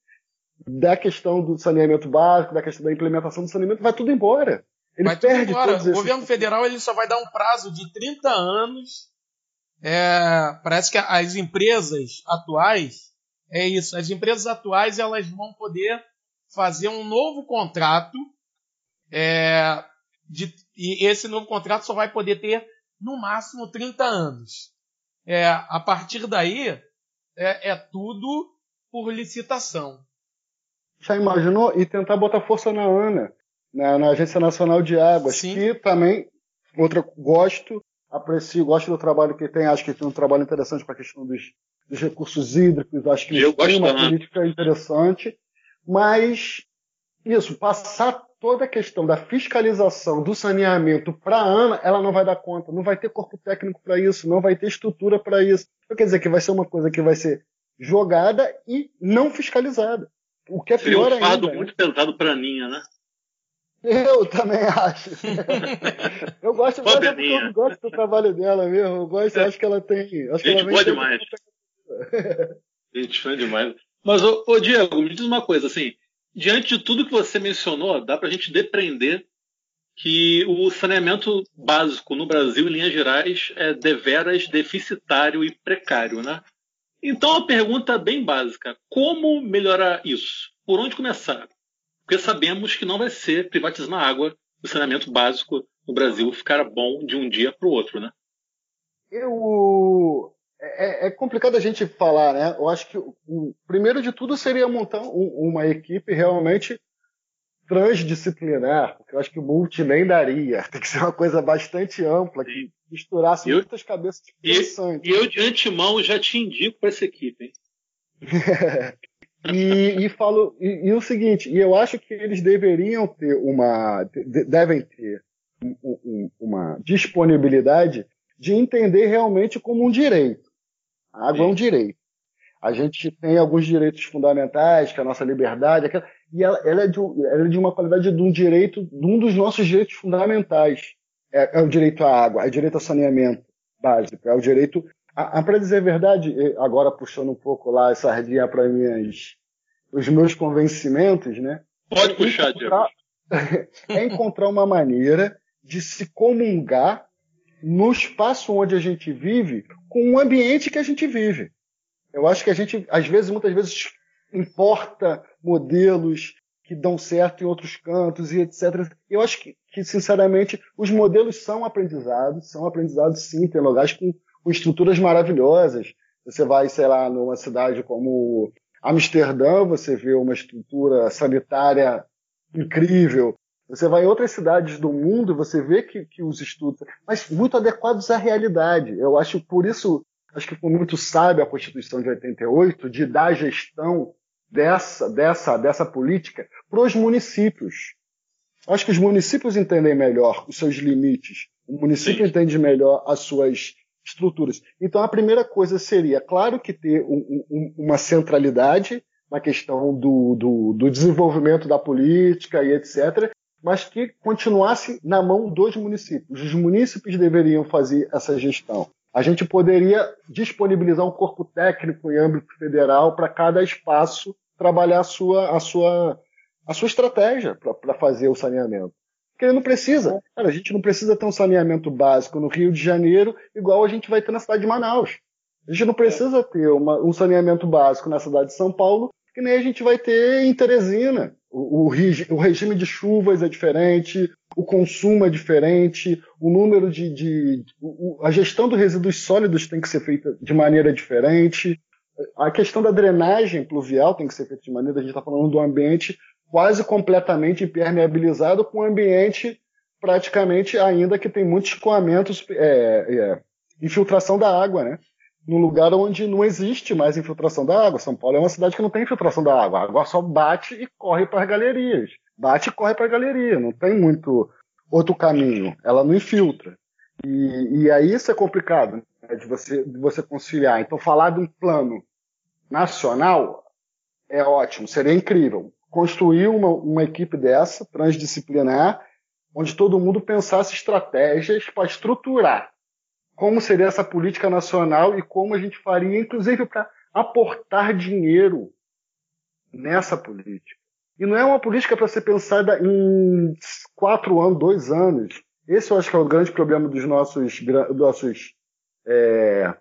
da questão do saneamento básico, da questão da implementação do saneamento, vai tudo embora. Ele vai perde tudo embora. O governo federal ele só vai dar um prazo de 30 anos. É, parece que as empresas atuais é isso. As empresas atuais elas vão poder fazer um novo contrato é, de, e esse novo contrato só vai poder ter no máximo 30 anos. É, a partir daí é, é tudo por licitação. Já imaginou? E tentar botar força na ANA, na, na Agência Nacional de Águas, Sim. que também, outra, gosto, aprecio, gosto do trabalho que tem, acho que tem um trabalho interessante para a questão dos, dos, recursos hídricos, acho que Eu tem uma política interessante, mas isso, passar toda a questão da fiscalização do saneamento para a ANA, ela não vai dar conta, não vai ter corpo técnico para isso, não vai ter estrutura para isso. Então, quer dizer que vai ser uma coisa que vai ser jogada e não fiscalizada. O que é Seria pior um fardo ainda. muito pesado para a Aninha, né? Eu também acho. eu gosto, mas é eu gosto do trabalho dela mesmo. Eu gosto, acho que ela tem. Acho Gente boa demais. Gente fã demais. Mas, ô, ô, Diego, me diz uma coisa, assim, diante de tudo que você mencionou, dá pra gente depreender que o saneamento básico no Brasil, em linhas gerais, é deveras deficitário e precário, né? Então a pergunta bem básica: como melhorar isso? Por onde começar? Porque sabemos que não vai ser privatizando a água o saneamento básico no Brasil ficar bom de um dia para o outro, né? Eu é, é, complicado a gente falar, né? Eu acho que o, primeiro de tudo seria montar um, uma equipe realmente transdisciplinar, porque eu acho que o multi nem daria. Tem que ser uma coisa bastante ampla, que misturasse eu, muitas cabeças pensantes. E eu, de antemão, já te indico para essa equipe, hein? E, e falo e, e, o seguinte, e eu acho que eles deveriam ter uma, devem ter uma disponibilidade de entender realmente como um direito. A água é um direito. A gente tem alguns direitos fundamentais, que é a nossa liberdade, aquela, e ela, ela, é de, ela, é de, uma qualidade de um direito, de um dos nossos direitos fundamentais. É, é o direito à água, é o direito ao saneamento básico, é o direito para dizer a verdade, agora puxando um pouco lá a sardinha para os meus convencimentos, né? Pode puxar, encontrar, É encontrar uma maneira de se comungar no espaço onde a gente vive com o ambiente que a gente vive. Eu acho que a gente, às vezes, muitas vezes, importa modelos que dão certo em outros cantos e etc. Eu acho que, que sinceramente, os modelos são aprendizados, são aprendizados sim, tem lugares com com estruturas maravilhosas. Você vai, sei lá, numa cidade como Amsterdã, você vê uma estrutura sanitária incrível. Você vai em outras cidades do mundo, você vê que, que os estudos, mas muito adequados à realidade. Eu acho por isso, acho que foi muito sábio a Constituição de 88 de dar gestão dessa dessa dessa política para os municípios. Acho que os municípios entendem melhor os seus limites. O município Sim. entende melhor as suas estruturas. Então, a primeira coisa seria, claro que ter um, um, uma centralidade na questão do, do, do, desenvolvimento da política e etc., mas que continuasse na mão dos municípios. Os municípios deveriam fazer essa gestão. A gente poderia disponibilizar um corpo técnico em âmbito federal para cada espaço trabalhar a sua, a sua, a sua estratégia para fazer o saneamento. Porque ele não precisa. Cara, a gente não precisa ter um saneamento básico no Rio de Janeiro igual a gente vai ter na cidade de Manaus. A gente não precisa ter uma, um saneamento básico na cidade de São Paulo, que nem a gente vai ter em Teresina. O, o, o regime de chuvas é diferente, o consumo é diferente, o número de. de o, a gestão dos resíduos sólidos tem que ser feita de maneira diferente. A questão da drenagem pluvial tem que ser feita de maneira. A gente está falando do ambiente quase completamente impermeabilizado, com um ambiente praticamente ainda que tem muitos escoamentos, é, é, infiltração da água, né? Num lugar onde não existe mais infiltração da água. São Paulo é uma cidade que não tem infiltração da água. A água só bate e corre para as galerias. Bate e corre para a galeria. Não tem muito outro caminho. Ela não infiltra. E, e aí isso é complicado né, de, você, de você conciliar. Então, falar de um plano nacional é ótimo, seria incrível. Construir uma, uma equipe dessa, transdisciplinar, onde todo mundo pensasse estratégias para estruturar como seria essa política nacional e como a gente faria, inclusive, para aportar dinheiro nessa política. E não é uma política para ser pensada em quatro anos, dois anos. Esse eu acho que é o grande problema dos nossos, nossos, é,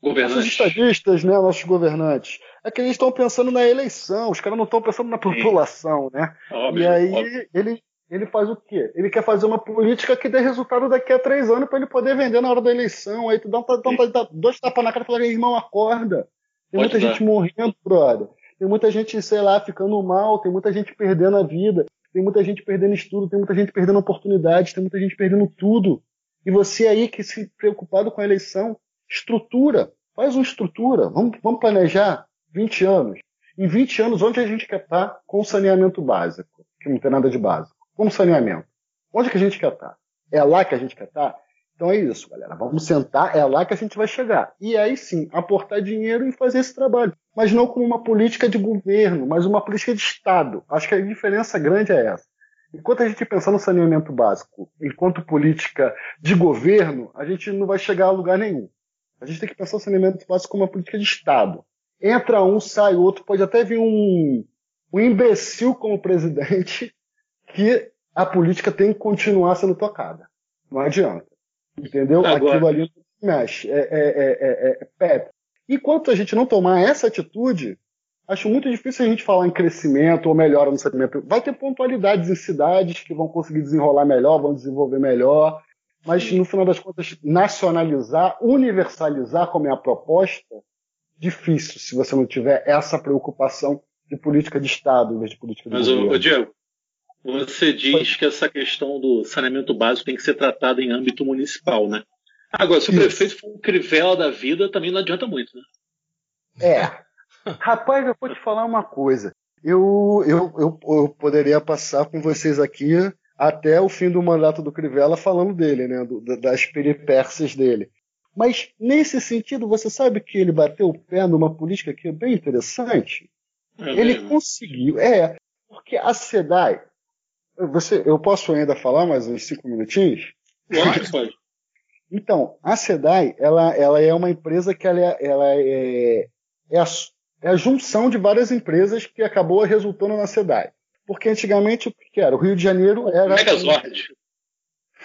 nossos estadistas, né, nossos governantes. É que eles estão pensando na eleição, os caras não estão pensando na população, Sim. né? Óbvio, e aí óbvio. ele ele faz o quê? Ele quer fazer uma política que dê resultado daqui a três anos para ele poder vender na hora da eleição. Aí tu dá, um, dá dois tapas na cara e fala, irmão, acorda. Tem Pode muita dar. gente morrendo, brother. Tem muita gente, sei lá, ficando mal, tem muita gente perdendo a vida, tem muita gente perdendo estudo, tem muita gente perdendo oportunidades, tem muita gente perdendo tudo. E você aí que se preocupado com a eleição, estrutura, faz uma estrutura, vamos, vamos planejar 20 anos. Em 20 anos, onde a gente quer estar com saneamento básico, que não tem nada de básico? como saneamento. Onde que a gente quer estar? É lá que a gente quer estar? Então é isso, galera. Vamos sentar, é lá que a gente vai chegar. E aí sim, aportar dinheiro e fazer esse trabalho. Mas não como uma política de governo, mas uma política de Estado. Acho que a diferença grande é essa. Enquanto a gente pensar no saneamento básico, enquanto política de governo, a gente não vai chegar a lugar nenhum. A gente tem que pensar o saneamento básico como uma política de Estado. Entra um, sai outro, pode até vir um, um imbecil como presidente que a política tem que continuar sendo tocada. Não adianta. Entendeu? Agora... Aquilo ali não se mexe. É, é, é, é, é Enquanto a gente não tomar essa atitude, acho muito difícil a gente falar em crescimento ou melhora no segmento. Vai ter pontualidades em cidades que vão conseguir desenrolar melhor, vão desenvolver melhor, mas no final das contas, nacionalizar, universalizar como é a proposta, difícil se você não tiver essa preocupação de política de Estado em vez de política de mas, governo. Mas, Diego, você diz que essa questão do saneamento básico tem que ser tratada em âmbito municipal, né? Agora, se o prefeito for um crivela da vida, também não adianta muito, né? É. Rapaz, eu vou te falar uma coisa. Eu, eu, eu, eu, poderia passar com vocês aqui até o fim do mandato do Crivella falando dele, né? Do, das peripécias dele. Mas, nesse sentido, você sabe que ele bateu o pé numa política que é bem interessante? É ele mesmo. conseguiu. É, porque a SEDAI, você, eu posso ainda falar mais uns cinco minutinhos? Pode, pode. Então, a SEDAI, ela, ela é uma empresa que ela é, ela é, é, a, é a junção de várias empresas que acabou resultando na SEDAI. Porque antigamente o que era? O Rio de Janeiro era. Megazord.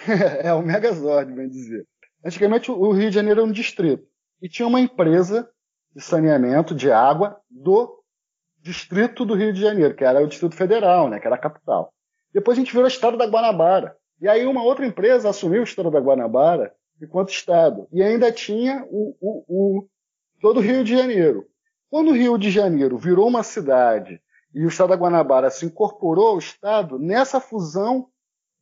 é, o Megazord, bem dizer. Antigamente o Rio de Janeiro era um distrito. E tinha uma empresa de saneamento de água do distrito do Rio de Janeiro, que era o Distrito Federal, né, que era a capital. Depois a gente virou Estado da Guanabara. E aí uma outra empresa assumiu o Estado da Guanabara enquanto Estado. E ainda tinha o, o, o, todo o Rio de Janeiro. Quando o Rio de Janeiro virou uma cidade e o Estado da Guanabara se incorporou ao Estado, nessa fusão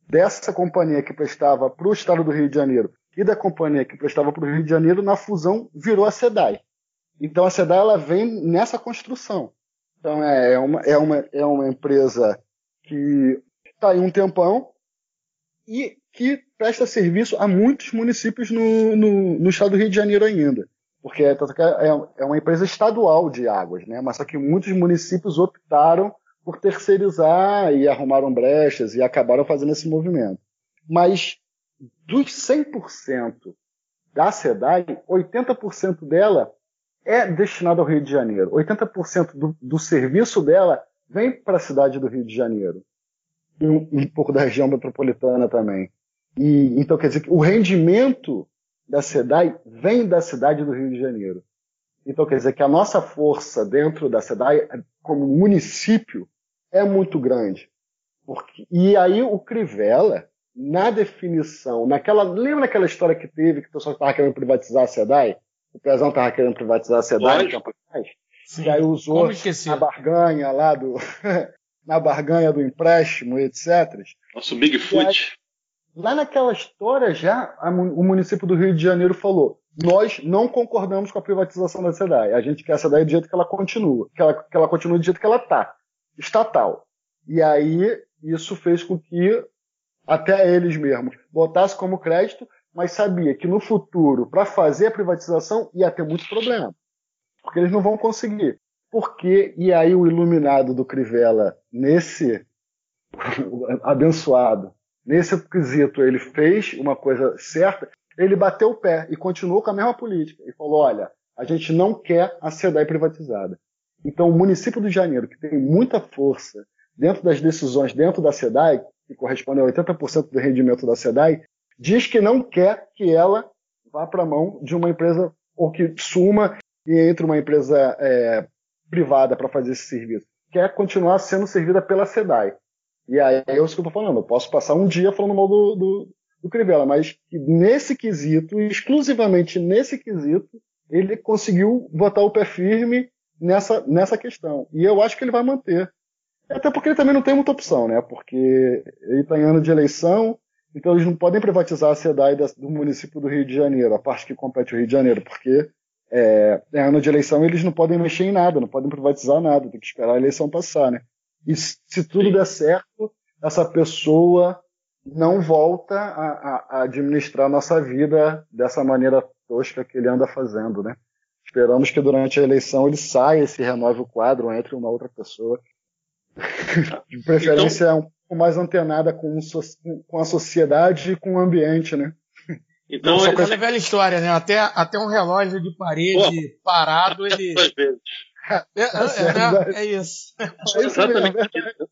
dessa companhia que prestava para o Estado do Rio de Janeiro e da companhia que prestava para o Rio de Janeiro, na fusão virou a SEDAI. Então a SEDAI ela vem nessa construção. Então é, é uma, é uma, é uma empresa que está aí um tempão e que presta serviço a muitos municípios no, no, no estado do Rio de Janeiro ainda. Porque é, é, é uma empresa estadual de águas, né? mas só que muitos municípios optaram por terceirizar e arrumaram brechas e acabaram fazendo esse movimento. Mas dos 100% da SEDAI, 80% dela é destinado ao Rio de Janeiro. 80% do, do serviço dela vem para a cidade do Rio de Janeiro um, um pouco da região metropolitana também. E, então, quer dizer que o rendimento da SEDAI vem da cidade do Rio de Janeiro. Então quer dizer que a nossa força dentro da SEDAI, como município, é muito grande. Porque, e aí o Crivella, na definição, naquela. Lembra daquela história que teve que o pessoal estava querendo privatizar a SEDAI? O Pezão estava querendo privatizar a SEDAI tempo atrás? E aí usou a barganha lá do. na barganha do empréstimo, etc. Nosso Bigfoot. Lá naquela história já, a, o município do Rio de Janeiro falou: nós não concordamos com a privatização da SEDAI. A gente quer a SEDAI do jeito que ela continua, que ela, que ela continue do jeito que ela está, estatal. E aí isso fez com que até eles mesmos botassem como crédito, mas sabia que no futuro, para fazer a privatização, ia ter muito problema. Porque eles não vão conseguir. Porque, e aí o iluminado do Crivella, nesse abençoado, nesse quesito, ele fez uma coisa certa, ele bateu o pé e continuou com a mesma política. E falou: olha, a gente não quer a SEDAI privatizada. Então, o município do Janeiro, que tem muita força dentro das decisões dentro da SEDAI, que corresponde a 80% do rendimento da SEDAI, diz que não quer que ela vá para a mão de uma empresa ou que suma e entre uma empresa é, privada para fazer esse serviço. Quer continuar sendo servida pela SEDAI. E aí é isso que eu estou falando. Eu posso passar um dia falando mal do, do, do Crivella, mas nesse quesito, exclusivamente nesse quesito, ele conseguiu botar o pé firme nessa, nessa questão. E eu acho que ele vai manter. Até porque ele também não tem muita opção, né? Porque ele está em ano de eleição, então eles não podem privatizar a SEDAI do município do Rio de Janeiro, a parte que compete o Rio de Janeiro, porque é, é ano de eleição eles não podem mexer em nada, não podem privatizar nada, tem que esperar a eleição passar, né? E se tudo der certo, essa pessoa não volta a, a, a administrar a nossa vida dessa maneira tosca que ele anda fazendo, né? Esperamos que durante a eleição ele saia, se renove o quadro entre uma outra pessoa. De preferência então, um pouco mais antenada com, com a sociedade e com o ambiente, né? Então, Não, é velha história, né? Até, até um relógio de parede Pô, parado, ele. É, é, é, é, isso. É isso exatamente. Mesmo,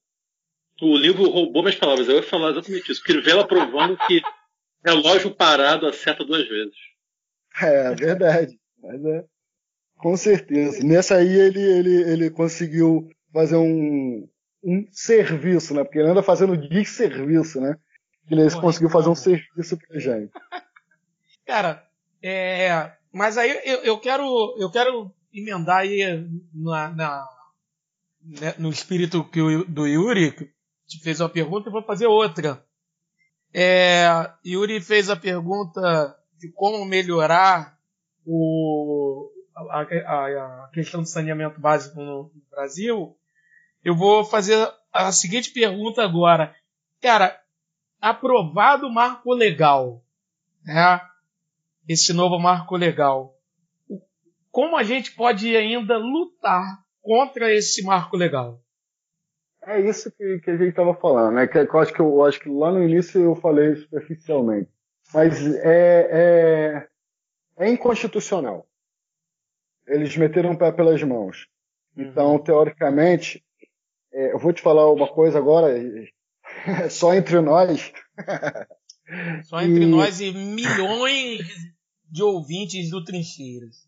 o livro roubou minhas palavras. Eu ia falar exatamente isso. Crivella provando que relógio parado acerta duas vezes. É, verdade. Mas é. Com certeza. Nessa aí ele, ele, ele conseguiu fazer um, um serviço, né? Porque ele anda fazendo de serviço, né? Ele Porra, conseguiu fazer um serviço pra gente. Cara, é, mas aí eu, eu, quero eu quero emendar aí na, na né, no espírito que o, do Yuri que te fez uma pergunta, eu vou fazer outra. É, Yuri fez a pergunta de como melhorar o, a, a, a questão do saneamento básico no, no Brasil. Eu vou fazer a seguinte pergunta agora. Cara, aprovado o marco legal, né? esse novo marco legal, como a gente pode ainda lutar contra esse marco legal? É isso que, que a gente estava falando, né? Que, eu acho que eu acho que lá no início eu falei superficialmente, mas é, é, é inconstitucional. Eles meteram o pé pelas mãos. Uhum. Então, teoricamente, é, eu vou te falar uma coisa agora, só entre nós. Só entre e... nós e milhões de ouvintes do Trincheiras.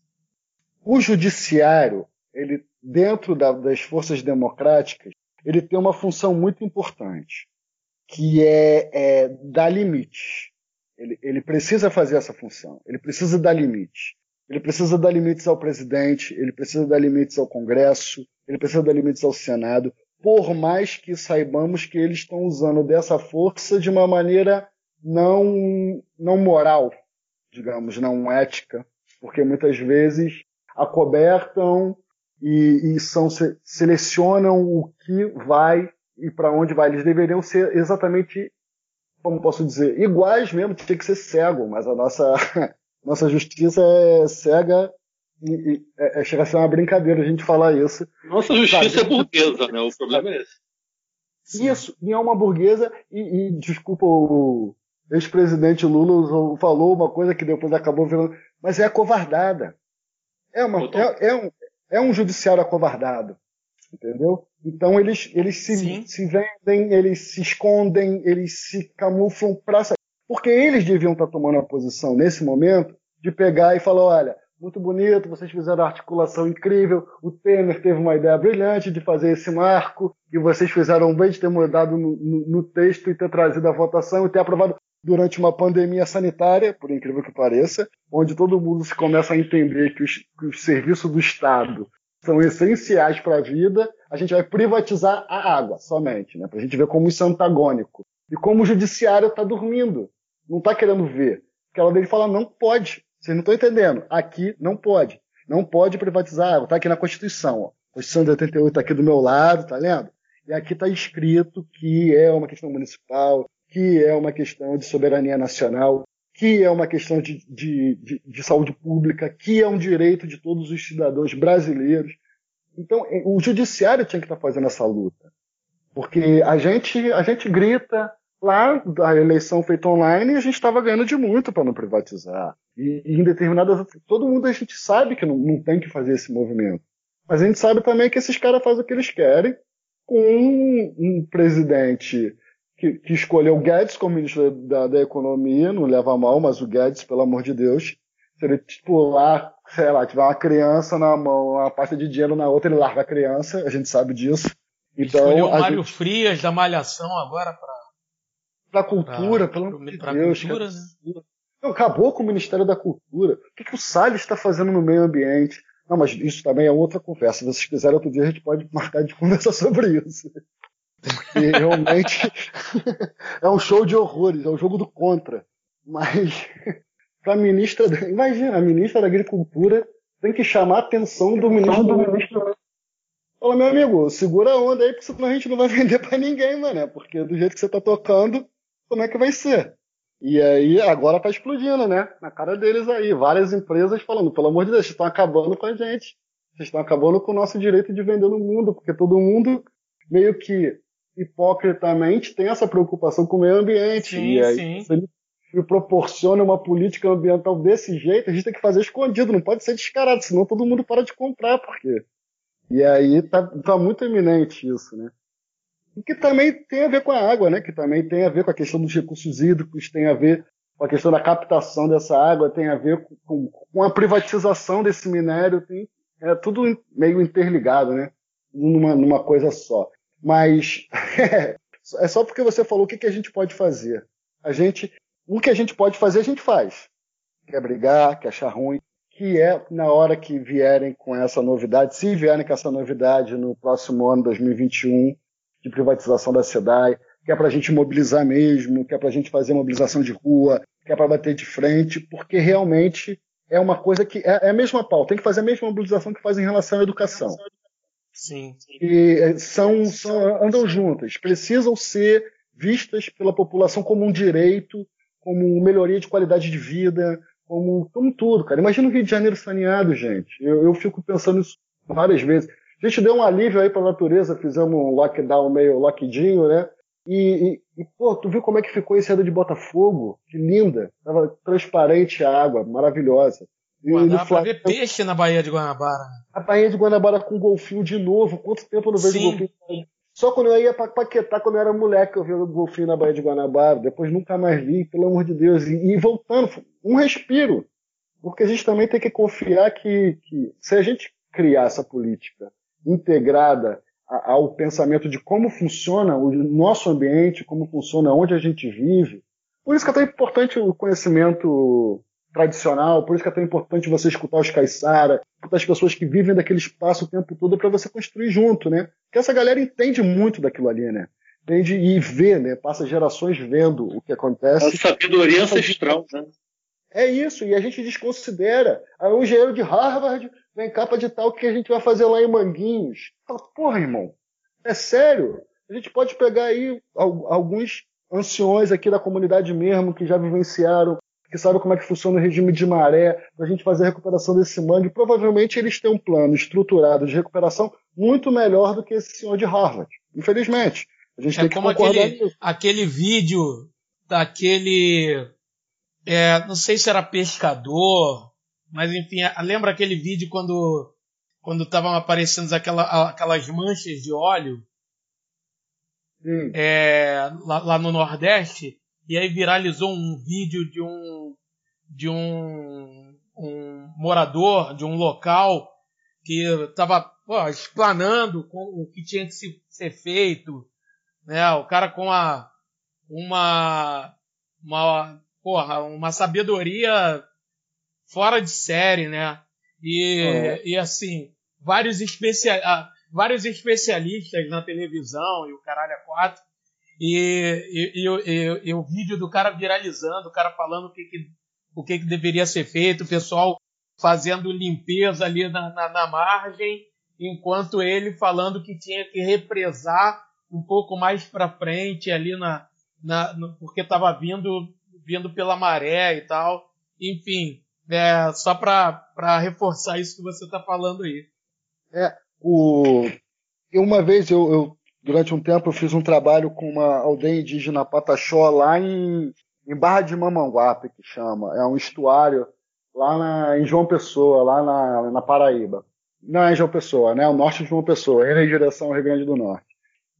O judiciário, ele dentro da, das forças democráticas, ele tem uma função muito importante, que é, é dar limite. Ele, ele precisa fazer essa função. Ele precisa dar limite. Ele precisa dar limites ao presidente, ele precisa dar limites ao Congresso, ele precisa dar limites ao Senado, por mais que saibamos que eles estão usando dessa força de uma maneira não, não moral, digamos, não ética, porque muitas vezes acobertam e, e são selecionam o que vai e para onde vai. Eles deveriam ser exatamente, como posso dizer, iguais mesmo, tinha que ser cego, mas a nossa nossa justiça é cega e, e é, é, chega a ser uma brincadeira a gente falar isso. Nossa justiça Sabe? é burguesa, né? O problema é esse. Isso, e é uma burguesa, e, e desculpa o, ex-presidente Lula falou uma coisa que depois acabou virando. Mas é acovardada. É, uma, é, é, um, é um judiciário acovardado. Entendeu? Então eles, eles se, se vendem, eles se escondem, eles se camuflam para sair. Porque eles deviam estar tomando a posição nesse momento de pegar e falar: olha, muito bonito, vocês fizeram articulação incrível, o Temer teve uma ideia brilhante de fazer esse marco, e vocês fizeram bem de ter mudado no, no, no texto e ter trazido a votação e ter aprovado durante uma pandemia sanitária, por incrível que pareça, onde todo mundo se começa a entender que os, que os serviços do Estado são essenciais para a vida, a gente vai privatizar a água somente, né? para a gente ver como isso é antagônico. E como o judiciário está dormindo, não está querendo ver. Porque ela dele fala, não pode. Vocês não estão entendendo. Aqui não pode. Não pode privatizar. Está aqui na Constituição. Ó. Constituição de 88 está aqui do meu lado, tá lendo? E aqui está escrito que é uma questão municipal, que é uma questão de soberania nacional, que é uma questão de, de, de, de saúde pública, que é um direito de todos os cidadãos brasileiros. Então, o judiciário tinha que estar tá fazendo essa luta. Porque a gente, a gente grita, lá da eleição feita online a gente estava ganhando de muito para não privatizar. E, e, em determinadas. Todo mundo a gente sabe que não, não, tem que fazer esse movimento. Mas a gente sabe também que esses caras fazem o que eles querem com um, um presidente que, que, escolheu o Guedes como ministro da, da, Economia, não leva mal, mas o Guedes, pelo amor de Deus, se ele tipo, lá, sei lá, tiver uma criança na mão, uma pasta de dinheiro na outra, ele larga a criança, a gente sabe disso. Então, escolheu o Mário gente... Frias da Malhação agora para da cultura, pra, pelo amor de Deus. Cultura, né? Não, acabou com o Ministério da Cultura. O que, que o Salles está fazendo no meio ambiente? Não, mas isso também é outra conversa. Se vocês quiserem, outro dia a gente pode marcar de conversar sobre isso. Porque realmente é um show de horrores, é um jogo do contra. Mas para a ministra, imagina, a ministra da Agricultura tem que chamar a atenção do ministro do ministro. Fala, meu amigo, segura a onda aí, porque senão a gente não vai vender para ninguém, mano. Porque do jeito que você tá tocando, como é que vai ser? E aí, agora tá explodindo, né? Na cara deles aí. Várias empresas falando, pelo amor de Deus, vocês estão acabando com a gente. Vocês estão acabando com o nosso direito de vender no mundo, porque todo mundo meio que hipocritamente tem essa preocupação com o meio ambiente. Sim, e aí, sim. se ele proporciona uma política ambiental desse jeito, a gente tem que fazer escondido, não pode ser descarado, senão todo mundo para de comprar, porque. E aí tá, tá muito eminente isso, né? Que também tem a ver com a água, né? Que também tem a ver com a questão dos recursos hídricos, tem a ver com a questão da captação dessa água, tem a ver com, com a privatização desse minério, tem, é tudo meio interligado, né? Numa, numa coisa só. Mas é só porque você falou o que, que a gente pode fazer. A gente, o que a gente pode fazer, a gente faz. Quer brigar, quer achar ruim, que é na hora que vierem com essa novidade, se vierem com essa novidade no próximo ano, 2021, de privatização da SEDAI, que é para a gente mobilizar mesmo, que é para a gente fazer mobilização de rua, que é para bater de frente, porque realmente é uma coisa que é, é a mesma pauta, tem que fazer a mesma mobilização que faz em relação à educação. Sim. E é, são, são andam juntas, precisam ser vistas pela população como um direito, como melhoria de qualidade de vida, como, como tudo, cara. Imagina o Rio de Janeiro saneado, gente. Eu, eu fico pensando isso várias vezes. A gente deu um alívio aí para a natureza, fizemos um lockdown meio lockdinho, né? E, e, e, pô, tu viu como é que ficou esse ano de Botafogo? Que linda. Tava transparente a água, maravilhosa. E Pô, dá pra ver peixe na Baía de Guanabara. A Baía de Guanabara com golfinho de novo. Quanto tempo eu não vejo Sim. golfinho? Só quando eu ia pra Paquetá, quando eu era moleque, eu via o golfinho na Baía de Guanabara. Depois nunca mais vi, pelo amor de Deus. E, e voltando, um respiro. Porque a gente também tem que confiar que, que se a gente criar essa política integrada ao pensamento de como funciona o nosso ambiente, como funciona onde a gente vive. Por isso que é tão importante o conhecimento tradicional, por isso que é tão importante você escutar os caiçara, escutar as pessoas que vivem daquele espaço o tempo todo para você construir junto, né? Porque essa galera entende muito daquilo ali, né? Entende e vê, né? Passa gerações vendo o que acontece. A sabedoria ancestral, né? É isso, e a gente desconsidera. Aí um engenheiro de Harvard vem capa de tal que a gente vai fazer lá em Manguinhos. Fala, porra, irmão, é sério? A gente pode pegar aí alguns anciões aqui da comunidade mesmo que já vivenciaram, que sabem como é que funciona o regime de maré, para a gente fazer a recuperação desse mangue. Provavelmente eles têm um plano estruturado de recuperação muito melhor do que esse senhor de Harvard. Infelizmente. A gente é tem que como aquele, aquele vídeo daquele. É, não sei se era pescador mas enfim, lembra aquele vídeo quando quando estavam aparecendo aquela, aquelas manchas de óleo é, lá, lá, no Nordeste e aí viralizou um vídeo de um de um um morador de um local que estava explanando o que tinha que ser feito, né? O cara com a, uma, uma, porra, uma sabedoria fora de série, né? E, é. e assim, vários, especia vários especialistas na televisão e o caralho a quatro. E, e, e, e, o vídeo do cara viralizando, o cara falando o que, que, o que, que deveria ser feito, o pessoal fazendo limpeza ali na, na, na margem, enquanto ele falando que tinha que represar um pouco mais para frente ali na, na no, porque estava vindo vindo pela maré e tal. Enfim, é, só para reforçar isso que você está falando aí. É, o, uma vez eu, eu, durante um tempo, eu fiz um trabalho com uma aldeia indígena Pataxó lá em, em Barra de Mamanguape, que chama. É um estuário lá na, em João Pessoa, lá na, na Paraíba. Não é em João Pessoa, né? O norte de João Pessoa, indo em direção ao Rio Grande do Norte.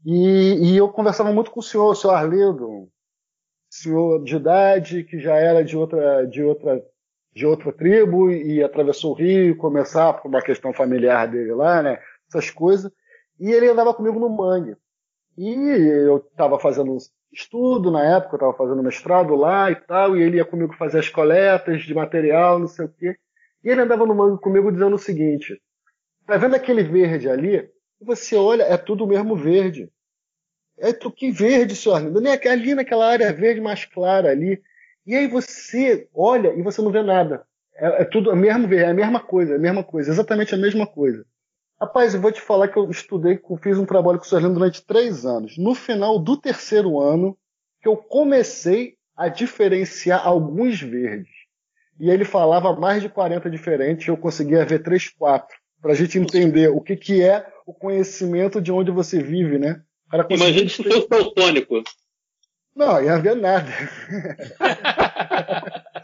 E, e eu conversava muito com o senhor, o senhor Arlindo, senhor de idade, que já era de outra, de outra, de outra tribo e atravessou o rio, começar por uma questão familiar dele lá, né? Essas coisas. E ele andava comigo no mangue. E eu estava fazendo estudo na época, eu estava fazendo mestrado lá e tal, e ele ia comigo fazer as coletas de material, não sei o quê. E ele andava no mangue comigo dizendo o seguinte: tá vendo aquele verde ali? Você olha, é tudo o mesmo verde. É que verde, senhor Arlindo. Nem ali naquela área verde mais clara ali. E aí você olha e você não vê nada. É, é tudo mesmo verde, é a mesma coisa, é a mesma coisa, exatamente a mesma coisa. Rapaz, eu vou te falar que eu estudei, fiz um trabalho com o Arlindo durante três anos. No final do terceiro ano, que eu comecei a diferenciar alguns verdes. E ele falava mais de 40 diferentes, eu conseguia ver três, quatro, para a gente entender o que, que é o conhecimento de onde você vive, né? Imagina se fosse daltônico. Não, ia ver nada.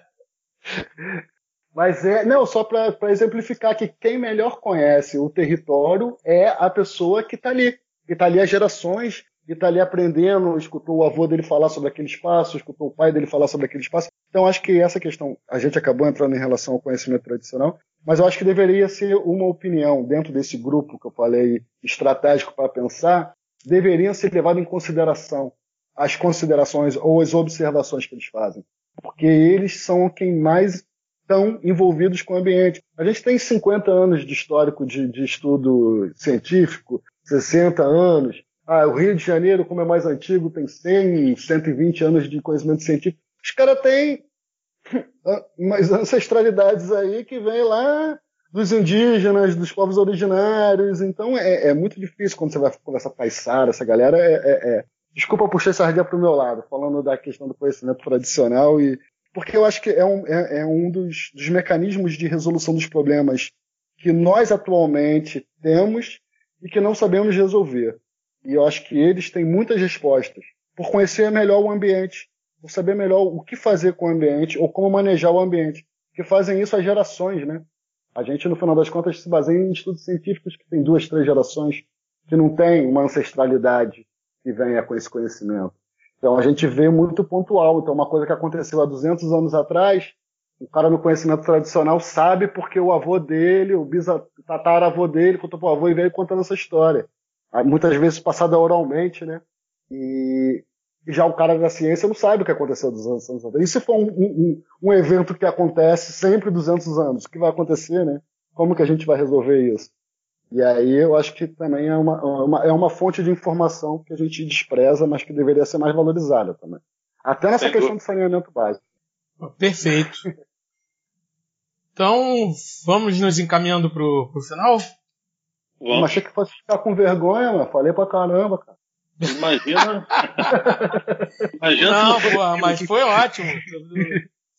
Mas é, não, só para exemplificar que quem melhor conhece o território é a pessoa que está ali, que está ali há gerações, que está ali aprendendo, escutou o avô dele falar sobre aquele espaço, escutou o pai dele falar sobre aquele espaço. Então acho que essa questão, a gente acabou entrando em relação ao conhecimento tradicional, mas eu acho que deveria ser uma opinião dentro desse grupo que eu falei estratégico para pensar, deveriam ser levadas em consideração as considerações ou as observações que eles fazem, porque eles são quem mais estão envolvidos com o ambiente. A gente tem 50 anos de histórico de, de estudo científico, 60 anos. Ah, o Rio de Janeiro, como é mais antigo, tem 100, 120 anos de conhecimento científico. Os caras têm umas ancestralidades aí que vem lá dos indígenas, dos povos originários. Então é, é muito difícil quando você vai conversar com a Isara, essa galera. É, é, é... Desculpa puxar essa ardinha para o meu lado, falando da questão do conhecimento tradicional, e porque eu acho que é um, é, é um dos, dos mecanismos de resolução dos problemas que nós atualmente temos e que não sabemos resolver. E eu acho que eles têm muitas respostas por conhecer melhor o ambiente, por saber melhor o que fazer com o ambiente ou como manejar o ambiente, que fazem isso há gerações, né? A gente, no final das contas, se baseia em estudos científicos que têm duas, três gerações, que não tem uma ancestralidade que venha com esse conhecimento. Então a gente vê muito pontual. Então uma coisa que aconteceu há 200 anos atrás, o cara no conhecimento tradicional sabe porque o avô dele, o tataravô dele, contou pro avô e veio contando essa história. Muitas vezes passada oralmente, né? E já o cara da ciência não sabe o que aconteceu 200 anos atrás. E se for um, um, um, evento que acontece sempre 200 anos, o que vai acontecer, né? Como que a gente vai resolver isso? E aí eu acho que também é uma, uma, é uma fonte de informação que a gente despreza, mas que deveria ser mais valorizada também. Até nessa questão do saneamento básico. Perfeito. Então, vamos nos encaminhando pro, pro final? Vamos. Mas achei que fosse ficar com vergonha, mano. Falei pra caramba, cara. Imagina. Imagina não, pô, mas foi ótimo.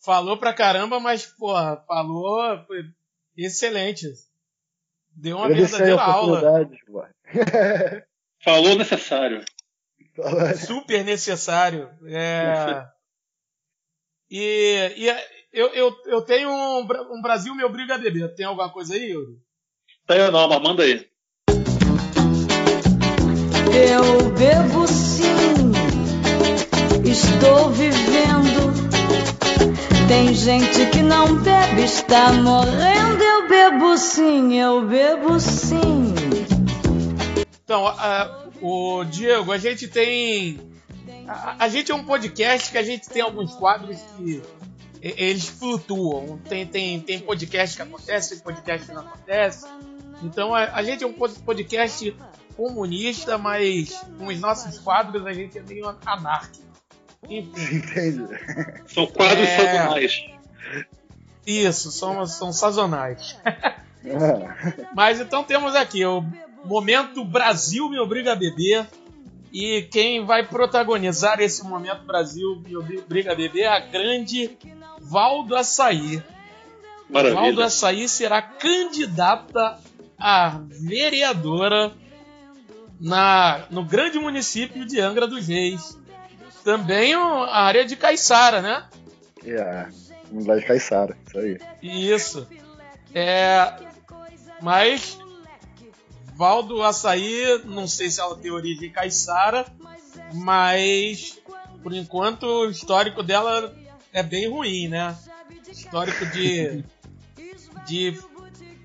Falou pra caramba, mas, pô, falou foi excelente. Deu uma verdadeira aula. Falou necessário. Super necessário. É... E, e eu, eu, eu tenho um, um Brasil me obriga a beber. Tem alguma coisa aí, Yuri? Tenho não, mas manda aí. Eu bebo sim, estou vivendo Tem gente que não bebe, está morrendo. Eu bebo sim, eu bebo sim. Então, uh, o Diego, a gente tem. A, a, gente é um podcast que a gente tem alguns quadros que eles flutuam. Tem, tem, tem podcast que acontece, tem podcast que não acontece. Então a, a gente é um podcast comunista, mas com os nossos quadros a gente é meio anárquico. Enfim. Entende? São quadros é... sazonais. Isso, são, são sazonais. É. Mas então temos aqui o momento Brasil me obriga a beber. E quem vai protagonizar esse momento Brasil me obriga a beber é a grande Valdo Açaí. Maravilha. Valdo Açaí será candidata a vereadora na, no grande município de Angra dos Reis. Também a área de Caiçara, né? É, comunidade de Caiçara, isso aí. Isso. É, mas Valdo Açaí, não sei se ela tem origem caiçara, mas por enquanto o histórico dela é bem ruim, né? Histórico de, de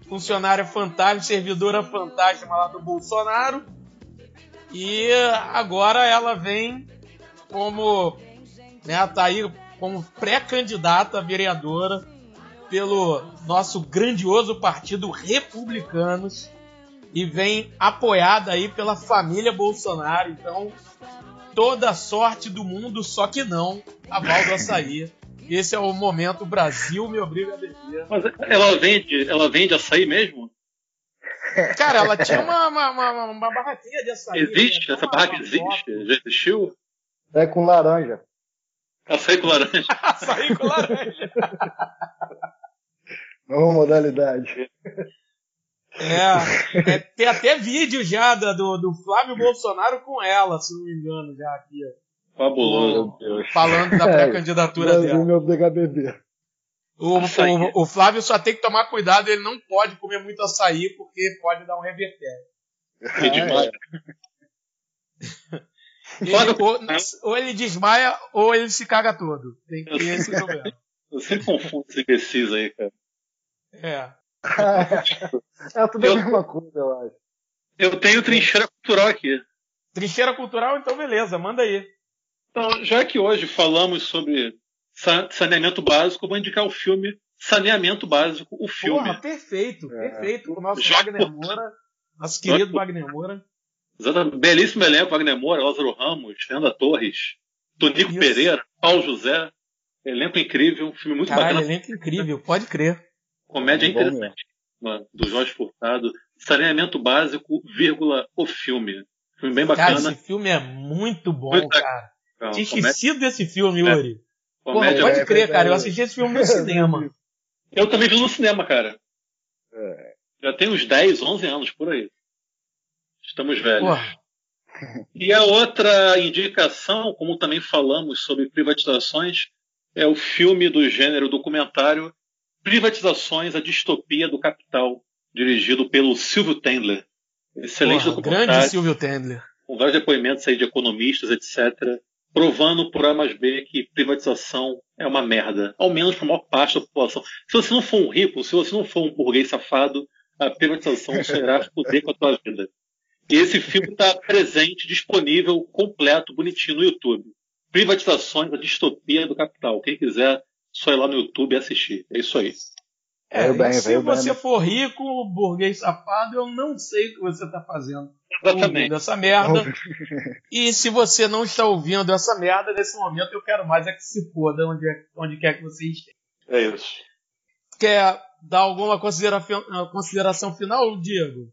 funcionária fantasma, servidora fantasma lá do Bolsonaro. E agora ela vem como. Né, tá aí como pré-candidata a vereadora pelo nosso grandioso partido Republicanos e vem apoiada aí pela família Bolsonaro. Então, toda a sorte do mundo, só que não a Valdo Açaí. Esse é o momento Brasil me obriga a beber. Mas ela vende, ela vende açaí mesmo? Cara, ela tinha uma, uma, uma, uma barraquinha de açaí. Existe? Né? Essa barraca existe? Já existiu? É com laranja. Açaí com laranja. açaí com laranja. Nova modalidade. É, é, tem até vídeo já do, do Flávio Bolsonaro com ela, se não me engano, já aqui. Fabuloso. Falando da pré-candidatura é, dela. Me obrigar a beber. O, o, o, Flávio só tem que tomar cuidado, ele não pode comer muito açaí, porque pode dar um revertério. É demais. Ele, ou, ou, ele desmaia, ou ele se caga todo. Tem que ter esse problema. Eu sempre confundo esse imbecis aí, cara. É. é tudo eu, a mesma coisa, eu acho. Eu tenho trincheira cultural aqui. Trincheira cultural, então beleza, manda aí. Então, já que hoje falamos sobre saneamento básico, vou indicar o filme Saneamento Básico, o filme. Porra, perfeito, é. perfeito. O nosso já Wagner Moura, nosso querido já... Wagner Moura. Exatamente. Belíssimo elenco, Wagner Moura, Lázaro Ramos, Fernanda Torres, Tonico Isso. Pereira, Paulo José. Elenco incrível, um filme muito Caralho, bacana. elenco incrível, pode crer. Comédia interessante, mano, do Jorge Furtado. Saneamento básico, vírgula, o filme. Filme bem bacana. Cara, esse filme é muito bom, muito cara. Tinha esquecido desse filme, é. Yuri. É. Porra, pode é, crer, cara. Eu assisti esse filme no cinema. Eu também vi no cinema, cara. É. Já tem uns 10, 11 anos por aí. Estamos velhos. Porra. E a outra indicação, como também falamos sobre privatizações, é o filme do gênero documentário Privatizações, a Distopia do Capital, dirigido pelo Silvio Tendler. Excelente Porra, documentário. Grande Silvio Tendler. Com vários depoimentos aí de economistas, etc. Provando por A mais B que privatização é uma merda. Ao menos para a maior parte da população. Se você não for um rico, se você não for um burguês safado, a privatização só irá foder com a tua vida. E esse filme está presente, disponível, completo, bonitinho no YouTube. Privatizações, a distopia do capital. Quem quiser só ir lá no YouTube e assistir. É isso aí. É, bem, se você bem. for rico, burguês safado, eu não sei o que você está fazendo. Exatamente. essa merda. e se você não está ouvindo essa merda, nesse momento eu quero mais é que se foda onde, é, onde quer que você esteja. É isso. Quer dar alguma consideração final, Diego?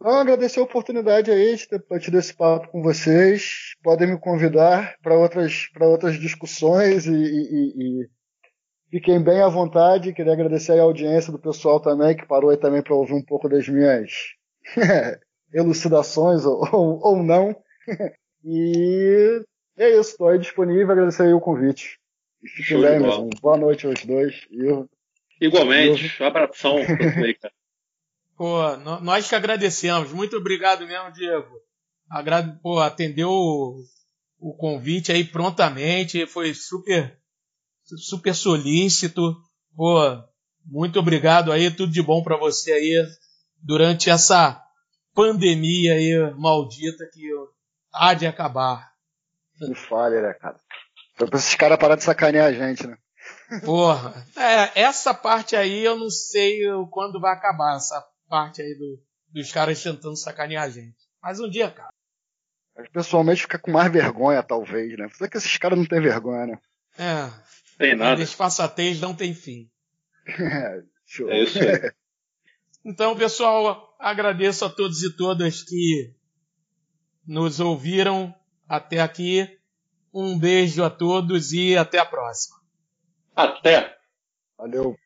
Não, agradecer a oportunidade aí de ter batido esse papo com vocês. Podem me convidar para outras, outras discussões e, e, e, fiquem bem à vontade. Queria agradecer a audiência do pessoal também, que parou aí também para ouvir um pouco das minhas elucidações ou, ou, ou não. e é isso, estou aí disponível. Agradecer aí o convite. E fiquem Show bem. Boa noite aos dois. Eu, Igualmente, eu... abração. Pô, nós que agradecemos. Muito obrigado mesmo, Diego. Agrade, pô, atendeu o, o convite aí prontamente. Foi super, super solícito. Pô, muito obrigado aí, tudo de bom para você aí durante essa pandemia aí maldita que há de acabar. Não fale, né, cara? Foi pra esses caras parar de sacanear a gente, né? Porra, é, essa parte aí eu não sei quando vai acabar, essa parte aí do, dos caras tentando sacanear a gente. Mas um dia, cara. Mas pessoalmente fica com mais vergonha, talvez, né? Só que esses caras não têm vergonha, né? É. Tem nada. A desfaçatez não tem fim. é, show. É isso aí. então, pessoal, agradeço a todos e todas que nos ouviram até aqui. Um beijo a todos e até a próxima. Até. Valeu.